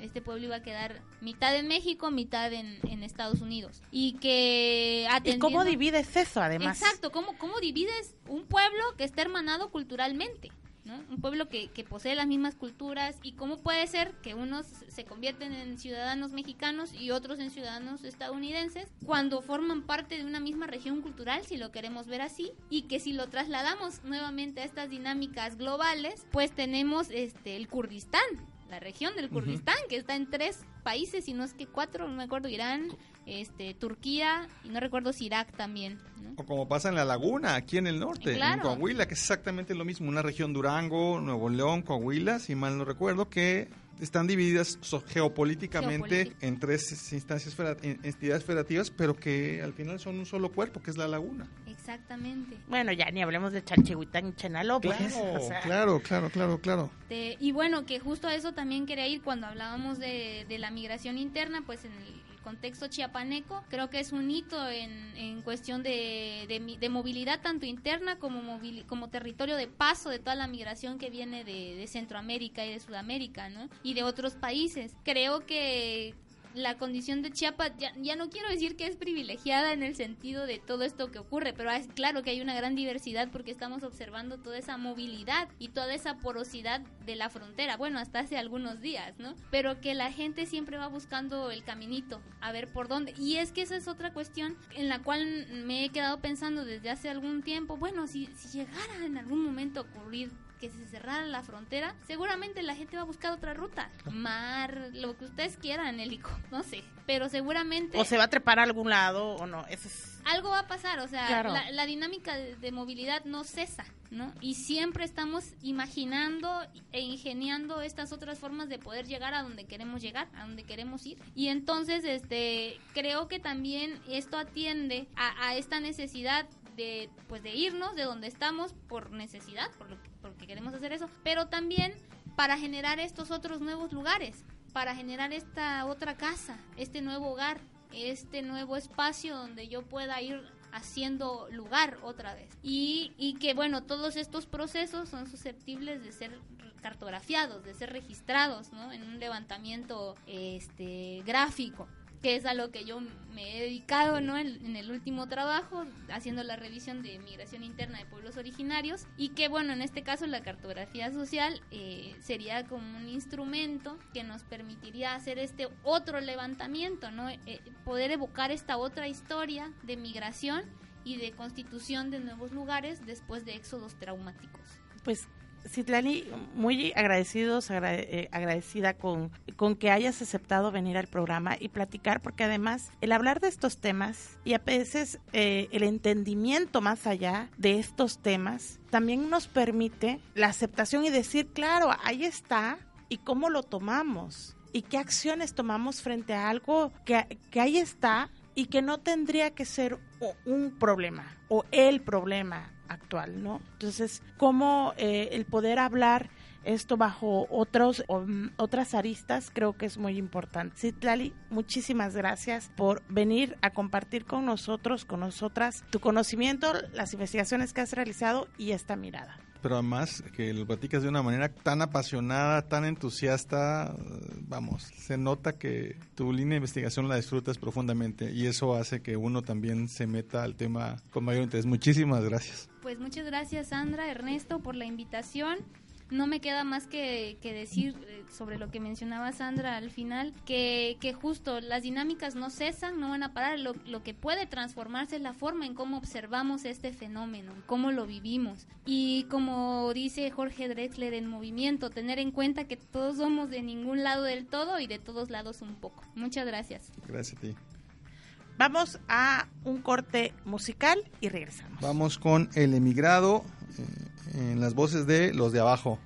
este pueblo iba a quedar mitad en México, mitad en, en Estados Unidos. Y que ¿Y cómo divides eso, además? Exacto, ¿cómo, ¿cómo divides un pueblo que está hermanado culturalmente? ¿no? Un pueblo que, que posee las mismas culturas y cómo puede ser que unos se convierten en ciudadanos mexicanos y otros en ciudadanos estadounidenses cuando forman parte de una misma región cultural, si lo queremos ver así, y que si lo trasladamos nuevamente a estas dinámicas globales, pues tenemos este el Kurdistán, la región del Kurdistán, que está en tres países, si no es que cuatro, no me acuerdo, Irán, este, Turquía y no recuerdo si Irak también. ¿no? O como pasa en la laguna, aquí en el norte, Claro. en Coahuila, que es exactamente lo mismo, una región Durango, Nuevo León, Coahuila, si mal no recuerdo, que están divididas so- geopolíticamente Geopolítica. en tres instancias, entidades federativas, pero que al final son un solo cuerpo, que es la laguna. Exactamente. Bueno, ya ni hablemos de Chalchihuitán y Chenaló, pues. Claro, o sea, claro, claro, claro, claro. Y bueno, que justo a eso también quería ir cuando hablábamos de, de la migración interna, pues en el contexto chiapaneco, creo que es un hito en, en cuestión de, de, mi- de movilidad tanto interna como, movili- como territorio de paso de toda la migración que viene de, de Centroamérica y de Sudamérica, ¿no? Y de otros países. Creo que la condición de Chiapas, ya, ya no quiero decir que es privilegiada en el sentido de todo esto que ocurre, pero es claro que hay una gran diversidad porque estamos observando toda esa movilidad y toda esa porosidad de la frontera, bueno, hasta hace algunos días, ¿no? Pero que la gente siempre va buscando el caminito, a ver por dónde. Y es que esa es otra cuestión en la cual me he quedado pensando desde hace algún tiempo, bueno, si, si llegara en algún momento a ocurrir que se cerrara la frontera, seguramente la gente va a buscar otra ruta. Mar, lo que ustedes quieran, helico, no sé. Pero seguramente o se va a trepar a algún lado o no. Eso es... algo va a pasar. O sea, Claro. la, la dinámica de, de movilidad no cesa, ¿no? Y siempre estamos imaginando e ingeniando estas otras formas de poder llegar a donde queremos llegar, a donde queremos ir. Y entonces, este, creo que también esto atiende a, a esta necesidad de pues de irnos de donde estamos por necesidad, por lo que, porque queremos hacer eso, pero también para generar estos otros nuevos lugares, para generar esta otra casa, este nuevo hogar, este nuevo espacio donde yo pueda ir haciendo lugar otra vez. Y, y que bueno, todos estos procesos son susceptibles de ser cartografiados, de ser registrados, ¿no? En un levantamiento este gráfico que es a lo que yo me he dedicado ¿no? en, en el último trabajo, haciendo la revisión de migración interna de pueblos originarios, y que bueno, en este caso la cartografía social eh, sería como un instrumento que nos permitiría hacer este otro levantamiento, ¿no? Eh, poder evocar esta otra historia de migración y de constitución de nuevos lugares después de éxodos traumáticos. Pues, Citlali, muy agradecidos, agra- eh, agradecida con, con que hayas aceptado venir al programa y platicar, porque además el hablar de estos temas y a veces eh, el entendimiento más allá de estos temas también nos permite la aceptación y decir, claro, ahí está, y cómo lo tomamos, y qué acciones tomamos frente a algo que, que ahí está y que no tendría que ser un problema o el problema actual, ¿no? Entonces, cómo eh, el poder hablar esto bajo otros um, otras aristas creo que es muy importante. Citlali, muchísimas gracias por venir a compartir con nosotros, con nosotras, tu conocimiento, las investigaciones que has realizado y esta mirada. Pero además que lo platicas de una manera tan apasionada, tan entusiasta, vamos, se nota que tu línea de investigación la disfrutas profundamente y eso hace que uno también se meta al tema con mayor interés. Muchísimas gracias. Pues muchas gracias Sandra, Ernesto por la invitación. No me queda más que, que decir eh, sobre lo que mencionaba Sandra al final, que, que justo las dinámicas no cesan, no van a parar. Lo, lo que puede transformarse es la forma en cómo observamos este fenómeno, cómo lo vivimos. Y como dice Jorge Drexler en Movimiento, tener en cuenta que todos somos de ningún lado del todo y de todos lados un poco. Muchas gracias. Gracias a ti. Vamos a un corte musical y regresamos. Vamos con El Emigrado eh, en las voces de Los de Abajo.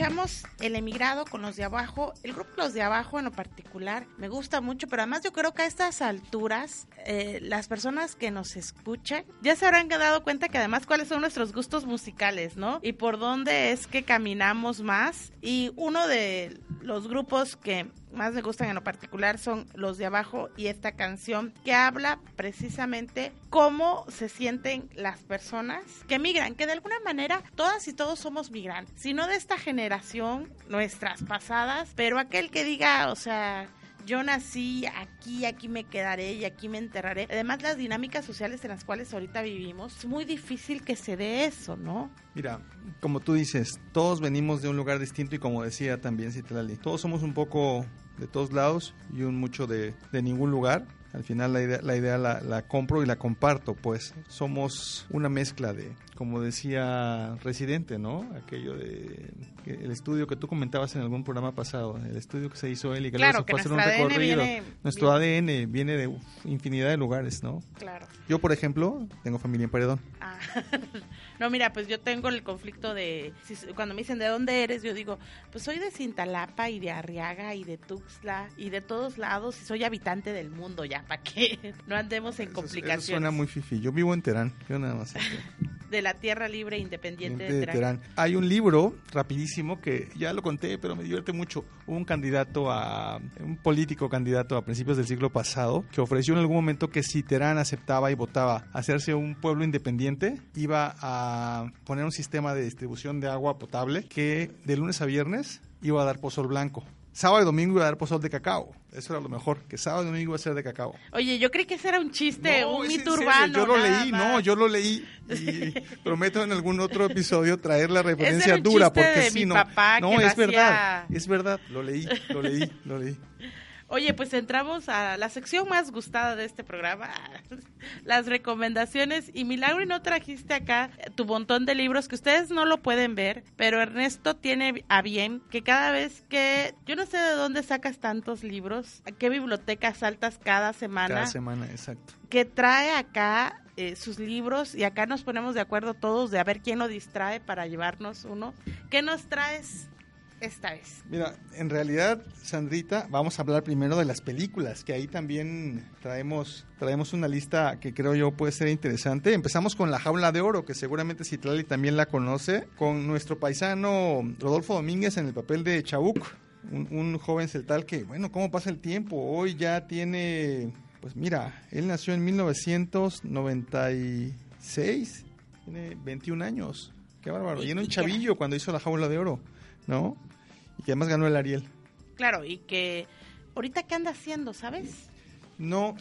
Escuchamos El Emigrado con los de abajo. El grupo Los de Abajo en lo particular me gusta mucho, pero además yo creo que a estas alturas eh, las personas que nos escuchan ya se habrán dado cuenta que además cuáles son nuestros gustos musicales, ¿no? Y por dónde es que caminamos más. Y uno de los grupos que más me gustan en lo particular son los de abajo y esta canción que habla precisamente cómo se sienten las personas que migran, que de alguna manera todas y todos somos migrantes, si no de esta generación, nuestras pasadas, pero aquel que diga, o sea, yo nací aquí, aquí me quedaré y aquí me enterraré. Además, las dinámicas sociales en las cuales ahorita vivimos, es muy difícil que se dé eso, ¿no? Mira, como tú dices, todos venimos de un lugar distinto y como decía también Citlali, todos somos un poco de todos lados y un mucho de, de ningún lugar. Al final la idea, la, idea la, la, compro y la comparto, pues somos una mezcla de, como decía Residente, ¿no? Aquello de el estudio que tú comentabas en algún programa pasado, el estudio que se hizo él y que claro, fue a hacer un recorrido. Viene, nuestro viene. ADN viene de uf, infinidad de lugares, ¿no? Claro. Yo, por ejemplo, tengo familia en Paredón. Ah. no, mira, pues yo tengo el conflicto de, si, cuando me dicen de dónde eres, yo digo, pues soy de Cintalapa y de Arriaga y de Tuxtla y de todos lados y soy habitante del mundo ya, para que no andemos en Eso- complicaciones. Eso suena muy fifi. Yo vivo en Terán, yo nada más. De la tierra libre e independiente de de Terán. Terán. Hay un libro rapidísimo que ya lo conté, pero me divierte mucho. Un candidato a un político candidato a principios del siglo pasado que ofreció en algún momento que si Terán aceptaba y votaba hacerse un pueblo independiente, iba a poner un sistema de distribución de agua potable que de lunes a viernes iba a dar pozol blanco. Sábado y domingo iba a dar pozol de cacao. Eso era lo mejor, que sábado y domingo iba a ser de cacao. Oye, yo creí que ese era un chiste, No, un mito urbano. Yo lo leí, más. no, yo lo leí. Y prometo en algún otro episodio traer la referencia dura, porque de sí, no. papá no, es verdad, es verdad, lo leí, lo leí, lo leí. Oye, pues entramos a la sección más gustada de este programa, las recomendaciones. Y Milagro, y no trajiste acá tu montón de libros que ustedes no lo pueden ver, pero Ernesto tiene a bien que cada vez que, yo no sé de dónde sacas tantos libros, a qué biblioteca saltas cada semana, Cada semana, exacto. que trae acá eh, sus libros y acá nos ponemos de acuerdo todos de a ver quién lo distrae para llevarnos uno. ¿Qué nos traes esta vez? Mira, en realidad, Sandrita, vamos a hablar primero de las películas, que ahí también traemos, traemos una lista que creo yo puede ser interesante. Empezamos con La Jaula de Oro, que seguramente Citlali también la conoce, con nuestro paisano Rodolfo Domínguez en el papel de Chabuc, un, un joven celtal que, bueno, ¿cómo pasa el tiempo? Hoy ya tiene, pues mira, él nació en 1996, tiene 21 años. Qué bárbaro. Y- era un chavillo cuando hizo La Jaula de Oro, ¿no? Y que además ganó el Ariel. Claro, y que ahorita qué anda haciendo, ¿sabes? No,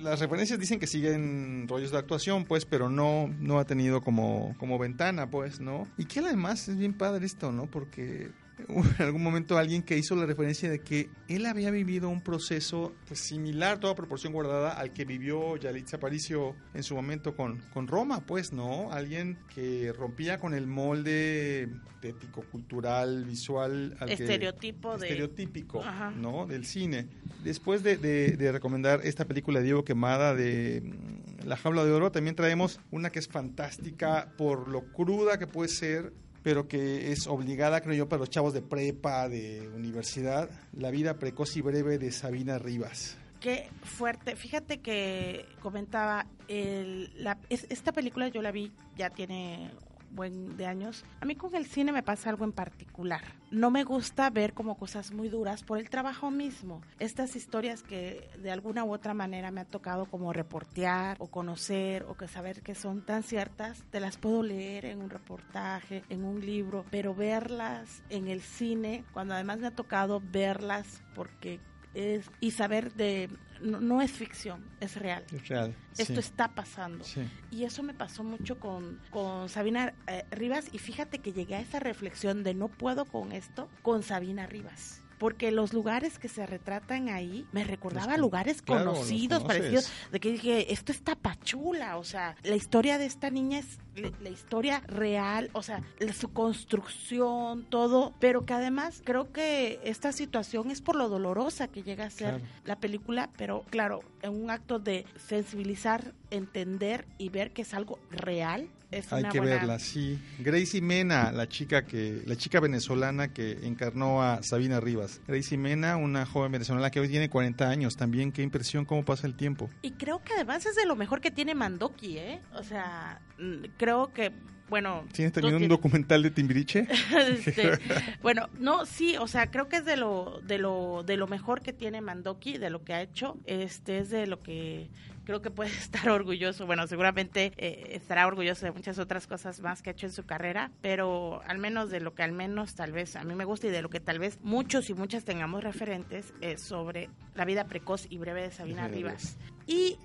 las referencias dicen que siguen rollos de actuación, pues, pero no, no ha tenido como, como ventana, pues, ¿no? Y que además es bien padre esto, ¿no? Porque en algún momento alguien que hizo la referencia de que él había vivido un proceso pues, similar, toda proporción guardada, al que vivió Yalitza Aparicio en su momento con, con Roma, pues, ¿no? Alguien que rompía con el molde ético, cultural, visual, al que- Estereotipo de- estereotípico, Ajá. ¿no? Del cine. Después de, de- de recomendar esta película de Diego Quemada de mm, La Jaula de Oro, también traemos una que es fantástica por lo cruda que puede ser, pero que es obligada, creo yo, para los chavos de prepa, de universidad, La vida precoz y breve de Sabina Rivas. Qué fuerte. Fíjate que comentaba, el, la, es- esta película yo la vi, ya tiene buen de años. A mí con el cine me pasa algo en particular. No me gusta ver como cosas muy duras por el trabajo mismo. Estas historias que de alguna u otra manera me ha tocado como reportear o conocer o que saber que son tan ciertas, te las puedo leer en un reportaje, en un libro, pero verlas en el cine, cuando además me ha tocado verlas porque es, y saber de no, no es ficción, es real. Es real. Esto sí. está pasando. Sí. Y eso me pasó mucho con, con Sabina eh, Rivas y fíjate que llegué a esa reflexión de no puedo con esto con Sabina Rivas. Porque los lugares que se retratan ahí me recordaba Los lugares claro, conocidos, parecidos, de que dije, esto es tapachula, o sea, la historia de esta niña es la, la historia real, o sea, la- su construcción, todo, pero que además creo que esta situación es por lo dolorosa que llega a ser Claro. la película, pero claro, en un acto de sensibilizar, entender y ver que es algo real es Hay una que buena- verla, sí. Gracie Mena, la chica que, la chica venezolana que encarnó a Sabina Rivas. Gracie Mena, una joven venezolana que hoy tiene 40 años. También, qué impresión cómo pasa el tiempo. Y creo que además es de lo mejor que tiene Mandoki, ¿eh? O sea, mm, creo que, bueno... ¿Tienes también un documental de Timbiriche? Este, bueno, no, sí, o sea, creo que es de lo, de lo, de lo mejor que tiene Mandoki, de lo que ha hecho, este es de lo que creo que puede estar orgulloso. Bueno, seguramente eh, estará orgulloso de muchas otras cosas más que ha hecho en su carrera, pero al menos de lo que al menos tal vez a mí me gusta y de lo que tal vez muchos y muchas tengamos referentes es sobre la vida precoz y breve de Sabina Rivas. Y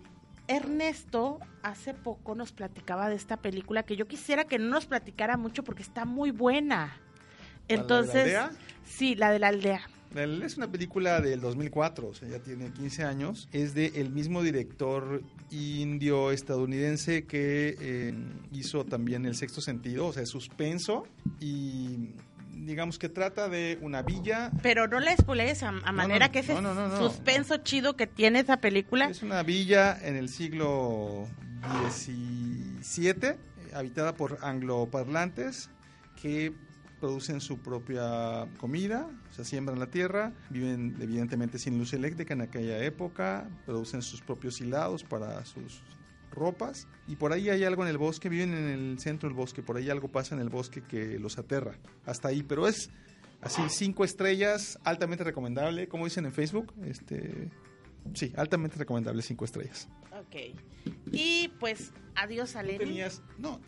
Ernesto hace poco nos platicaba de esta película que yo quisiera que no nos platicara mucho porque está muy buena. de la Entonces, aldea? sí, la de la aldea. Es una película del 2004, o sea, ya tiene 15 años. Es de el mismo director indio estadounidense que eh, hizo también El Sexto Sentido, o sea, es suspenso y digamos que trata de una villa. Pero no la spoilees a, a manera no, que ese no, suspenso chido que tiene esa película. Es una villa en el siglo XVII, habitada por angloparlantes que producen su propia comida, o sea, siembran la tierra, viven evidentemente sin luz eléctrica en aquella época, producen sus propios hilados para sus ropas y por ahí hay algo en el bosque, viven en el centro del bosque, por ahí algo pasa en el bosque que los aterra, hasta ahí, pero es así, cinco estrellas, altamente recomendable, como dicen en Facebook, este, sí, altamente recomendable, cinco estrellas. Ok. Y pues, adiós a Lenin. tenías, no,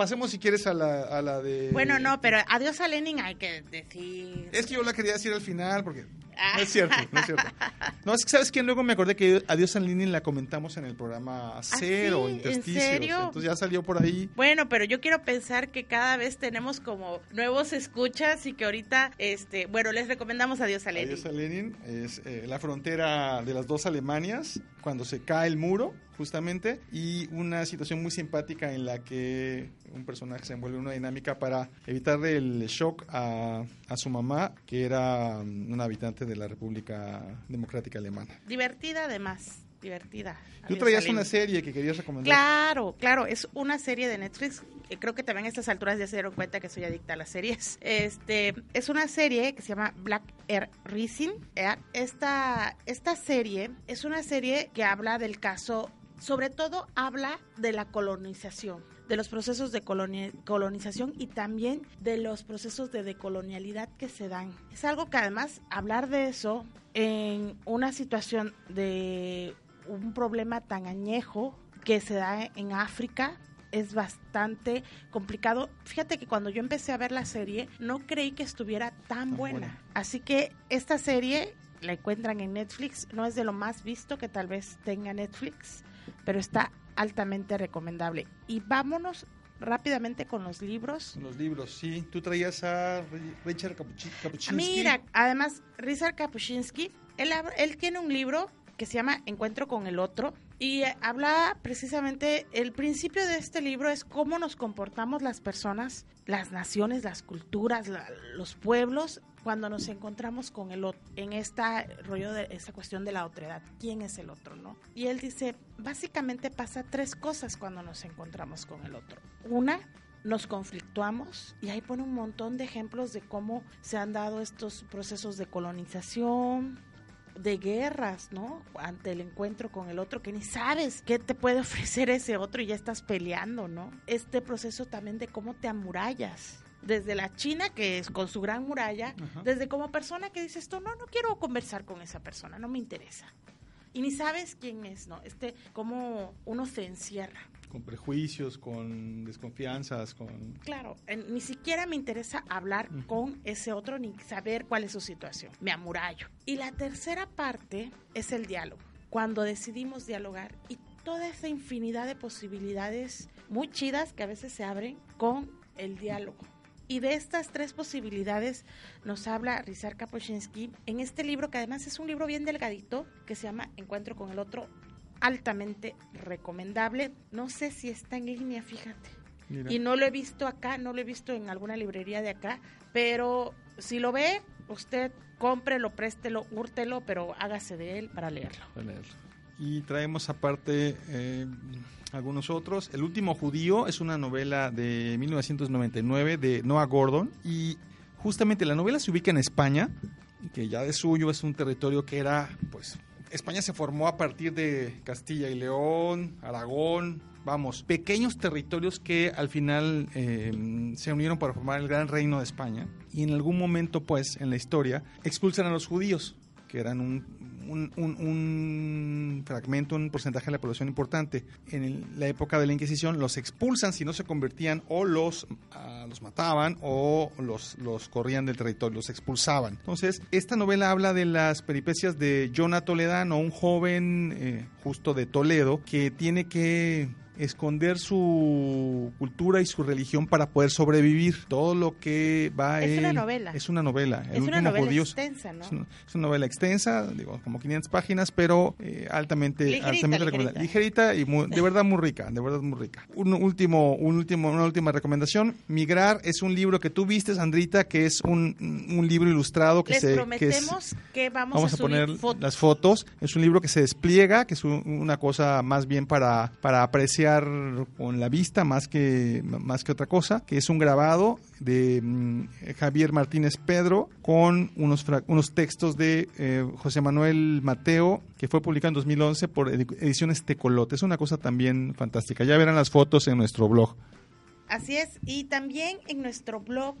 pasemos si quieres a la, a la de... Bueno, no, pero adiós a Lenin hay que decir. Es que yo la quería decir al final porque Ah. no es cierto, no es cierto. No, es que sabes que luego me acordé que Adiós a Lenin la comentamos en el programa Cero, ¿Ah, sí? ¿En Intersticios. serio? Entonces ya salió por ahí. Bueno, pero yo quiero pensar que cada vez tenemos como nuevos escuchas y que ahorita, este, bueno, les recomendamos Adiós a Lenin. Adiós a Lenin es eh, la frontera de las dos Alemanias cuando se cae el muro justamente y una situación muy simpática en la que un personaje se envuelve en una dinámica para evitarle el shock a, a su mamá que era mm, una habitante de la República Democrática Alemana. Divertida además, divertida. Tú traías Lenin. una serie que querías recomendar. Claro, claro, es una serie de Netflix. Creo que también a estas alturas ya se dieron cuenta que soy adicta a las series. Este, es una serie que se llama Black Air Rising. Eh, Esta, esta serie es una serie que habla del caso, sobre todo habla de la colonización de los procesos de coloni- colonización y también de los procesos de decolonialidad que se dan. Es algo que además hablar de eso en una situación de un problema tan añejo que se da en África es bastante complicado. Fíjate que cuando yo empecé a ver la serie no creí que estuviera tan Tan buena. buena. Así que esta serie la encuentran en Netflix, no es de lo más visto que tal vez tenga Netflix, pero está altamente recomendable. Y vámonos rápidamente con los libros. Los libros, sí. Tú traías a Ri- Richard Kapuscinski. Mira, además, Richard Kapuscinski, él, él tiene un libro que se llama Encuentro con el Otro y eh, habla precisamente, el principio de este libro es cómo nos comportamos las personas, las naciones, las culturas, la- los pueblos cuando nos encontramos con el otro, en esta rollo de esta cuestión de la otredad, ¿quién es el otro, no? Y él dice, básicamente pasa tres cosas cuando nos encontramos con el otro. Una, nos conflictuamos y ahí pone un montón de ejemplos de cómo se han dado estos procesos de colonización, de guerras, ¿no? Ante el encuentro con el otro, que ni sabes qué te puede ofrecer ese otro y ya estás peleando, ¿no? Este proceso también de cómo te amurallas. Desde la China, que es con su gran muralla, Ajá. desde como persona que dices tú, no, no quiero conversar con esa persona, no me interesa. Y ni sabes quién es, ¿no? Este, cómo uno se encierra. Con prejuicios, con desconfianzas, con... Claro, eh, ni siquiera me interesa hablar Ujú. con ese otro ni saber cuál es su situación. Me amurallo. Y la tercera parte es el diálogo. Cuando decidimos dialogar y toda esa infinidad de posibilidades muy chidas que a veces se abren con el diálogo. Y de estas tres posibilidades nos habla Rizar Kapuscinski en este libro, que además es un libro bien delgadito, que se llama Encuentro con el Otro, altamente recomendable. No sé si está en línea, fíjate. Mira, Y no lo he visto acá, no lo he visto en alguna librería de acá, pero si lo ve, usted cómprelo, préstelo, húrtelo, pero hágase de él para leerlo. para leerlo. y traemos aparte eh, algunos otros. El último judío es una novela de 1999 de Noah Gordon y justamente la novela se ubica en España, que ya de suyo es un territorio que era, pues, España se formó a partir de Castilla y León, Aragón, vamos, pequeños territorios que al final eh, se unieron para formar el gran reino de España y en algún momento, pues, en la historia, expulsan a los judíos, que eran un un, fragmento, un porcentaje de la población importante. En la época de la Inquisición los expulsan si no se convertían o los, uh, los mataban o los, los corrían del territorio, los expulsaban. Entonces, esta novela habla de las peripecias de Jonah Toledano, un joven eh, justo de Toledo que tiene que esconder su cultura y su religión para poder sobrevivir. Todo lo que va es él, una novela. Es una novela. Es una novela extensa, ¿no? Es una, es una, novela extensa, digo, como 500 páginas, pero eh, altamente, ligerita, altamente ligerita. Ligerita y muy, de verdad muy rica, de verdad muy rica. Un último, un último, una última recomendación. Migrar es un libro que tú viste, Sandrita, que es un, un libro ilustrado que Les se... prometemos que, es, que vamos, vamos, a, a poner fotos. las fotos. Es un libro que se despliega, que es un, una cosa más bien para, para apreciar con la vista más que, más que otra cosa, que es un grabado de mm, Javier Martínez Pedro con unos, unos textos de eh, José Manuel Mateo, que fue publicado en 2011 por Ediciones Tecolote. Es una cosa también fantástica. Ya verán las fotos en nuestro blog. Así es, y también en nuestro blog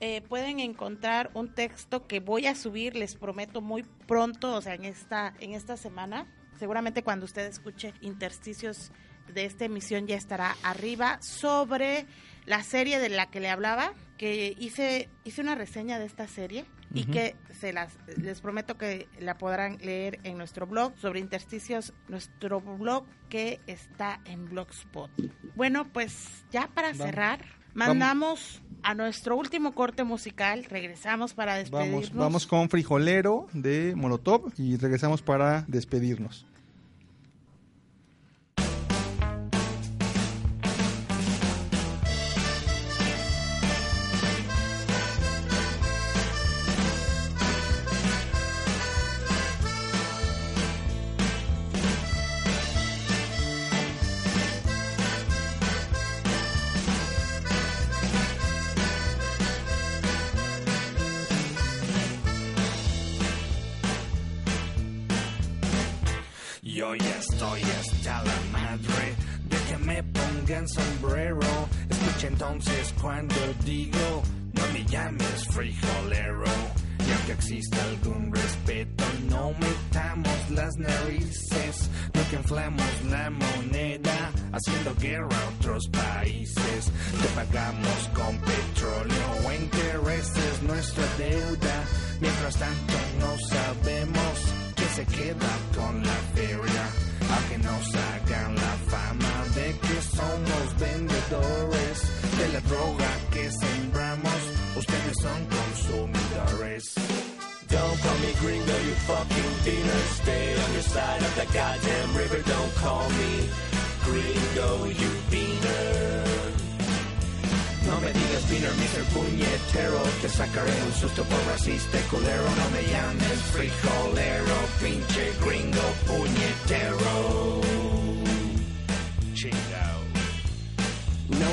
eh, pueden encontrar un texto que voy a subir, les prometo muy pronto, o sea, en esta, en esta semana. Seguramente cuando usted escuche intersticios de esta emisión ya estará arriba sobre la serie de la que le hablaba, que hice hice una reseña de esta serie uh -huh. y que se las les prometo que la podrán leer en nuestro blog sobre intersticios, nuestro blog que está en Blogspot. Bueno, pues ya para Vamos. cerrar, mandamos Vamos. a nuestro último corte musical, regresamos para despedirnos. Vamos, vamos con Frijolero de Molotov y regresamos para despedirnos. Estoy hasta la madre de que me pongan sombrero. Escucha entonces cuando digo, no me llames frijolero. Y aunque exista algún respeto, no metamos las narices. Nunca inflamos la moneda, haciendo guerra a otros países. Te pagamos con petróleo o intereses nuestra deuda. Mientras tanto no sabemos se queda con la feria, a que nos hagan la fama de que somos vendedores de la droga que sembramos. Ustedes son consumidores. Don't call me gringo, you fucking beaner. Stay on your side of the goddamn river. Don't call me gringo, you beaner. No me digas beaner, Mr. Puñetero Te sacaré un susto por racista culero No me llames frijolero Pinche gringo puñetero Chingao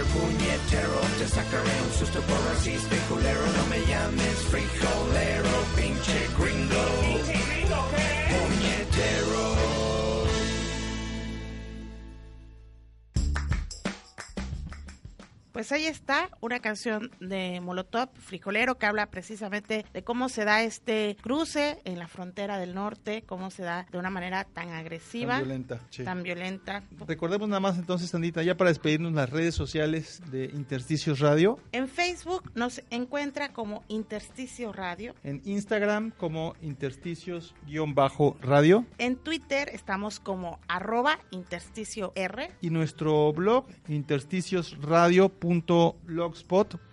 Puñetero. Te sacaré un susto por racista y culero. No me llames frijolero. ¿Pinche gringo Pues ahí está una canción de Molotov, Frijolero, que habla precisamente de cómo se da este cruce en la frontera del norte, cómo se da de una manera tan agresiva, Tan violenta, sí. tan violenta. Recordemos nada más entonces, Sandita, ya para despedirnos las redes sociales de Intersticios Radio, En Facebook nos encuentra como Intersticio Radio. en Instagram como Intersticios-Radio En Twitter estamos como arroba intersticio R. y nuestro blog punto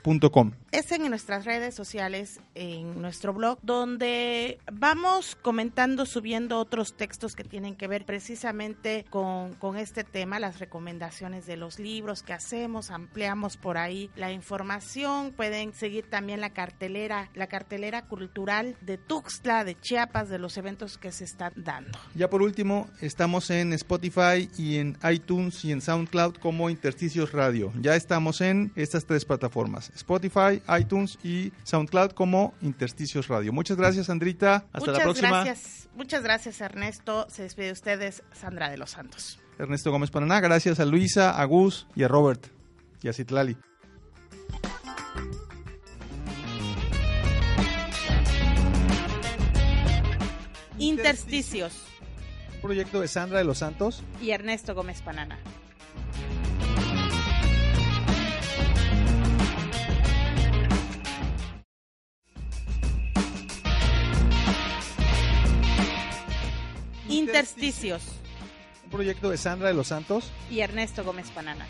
intersticiosradio.blogspot.com. Es en nuestras redes sociales, en nuestro blog, donde vamos comentando, subiendo otros textos que tienen que ver precisamente con, con este tema, las recomendaciones de los libros que hacemos, ampliamos por ahí la información, pueden seguir también la cartelera, la cartelera cultural de Tuxtla, de Chiapas, de los eventos que se están dando. Ya por último, estamos en Spotify y en iTunes y en SoundCloud como Intersticios Radio. Ya estamos en estas tres plataformas, Spotify, iTunes y SoundCloud como Intersticios Radio. Muchas gracias, Sandrita. Hasta muchas la próxima. gracias, muchas gracias Ernesto. Se despide de ustedes Sandra de los Santos. Ernesto Gómez Paraná. Gracias a Luisa, a Gus y a Robert y a Citlali. Intersticios Un proyecto de Sandra de los Santos. y Ernesto Gómez Panana. Intersticios Un proyecto de Sandra de los Santos. y Ernesto Gómez Panana.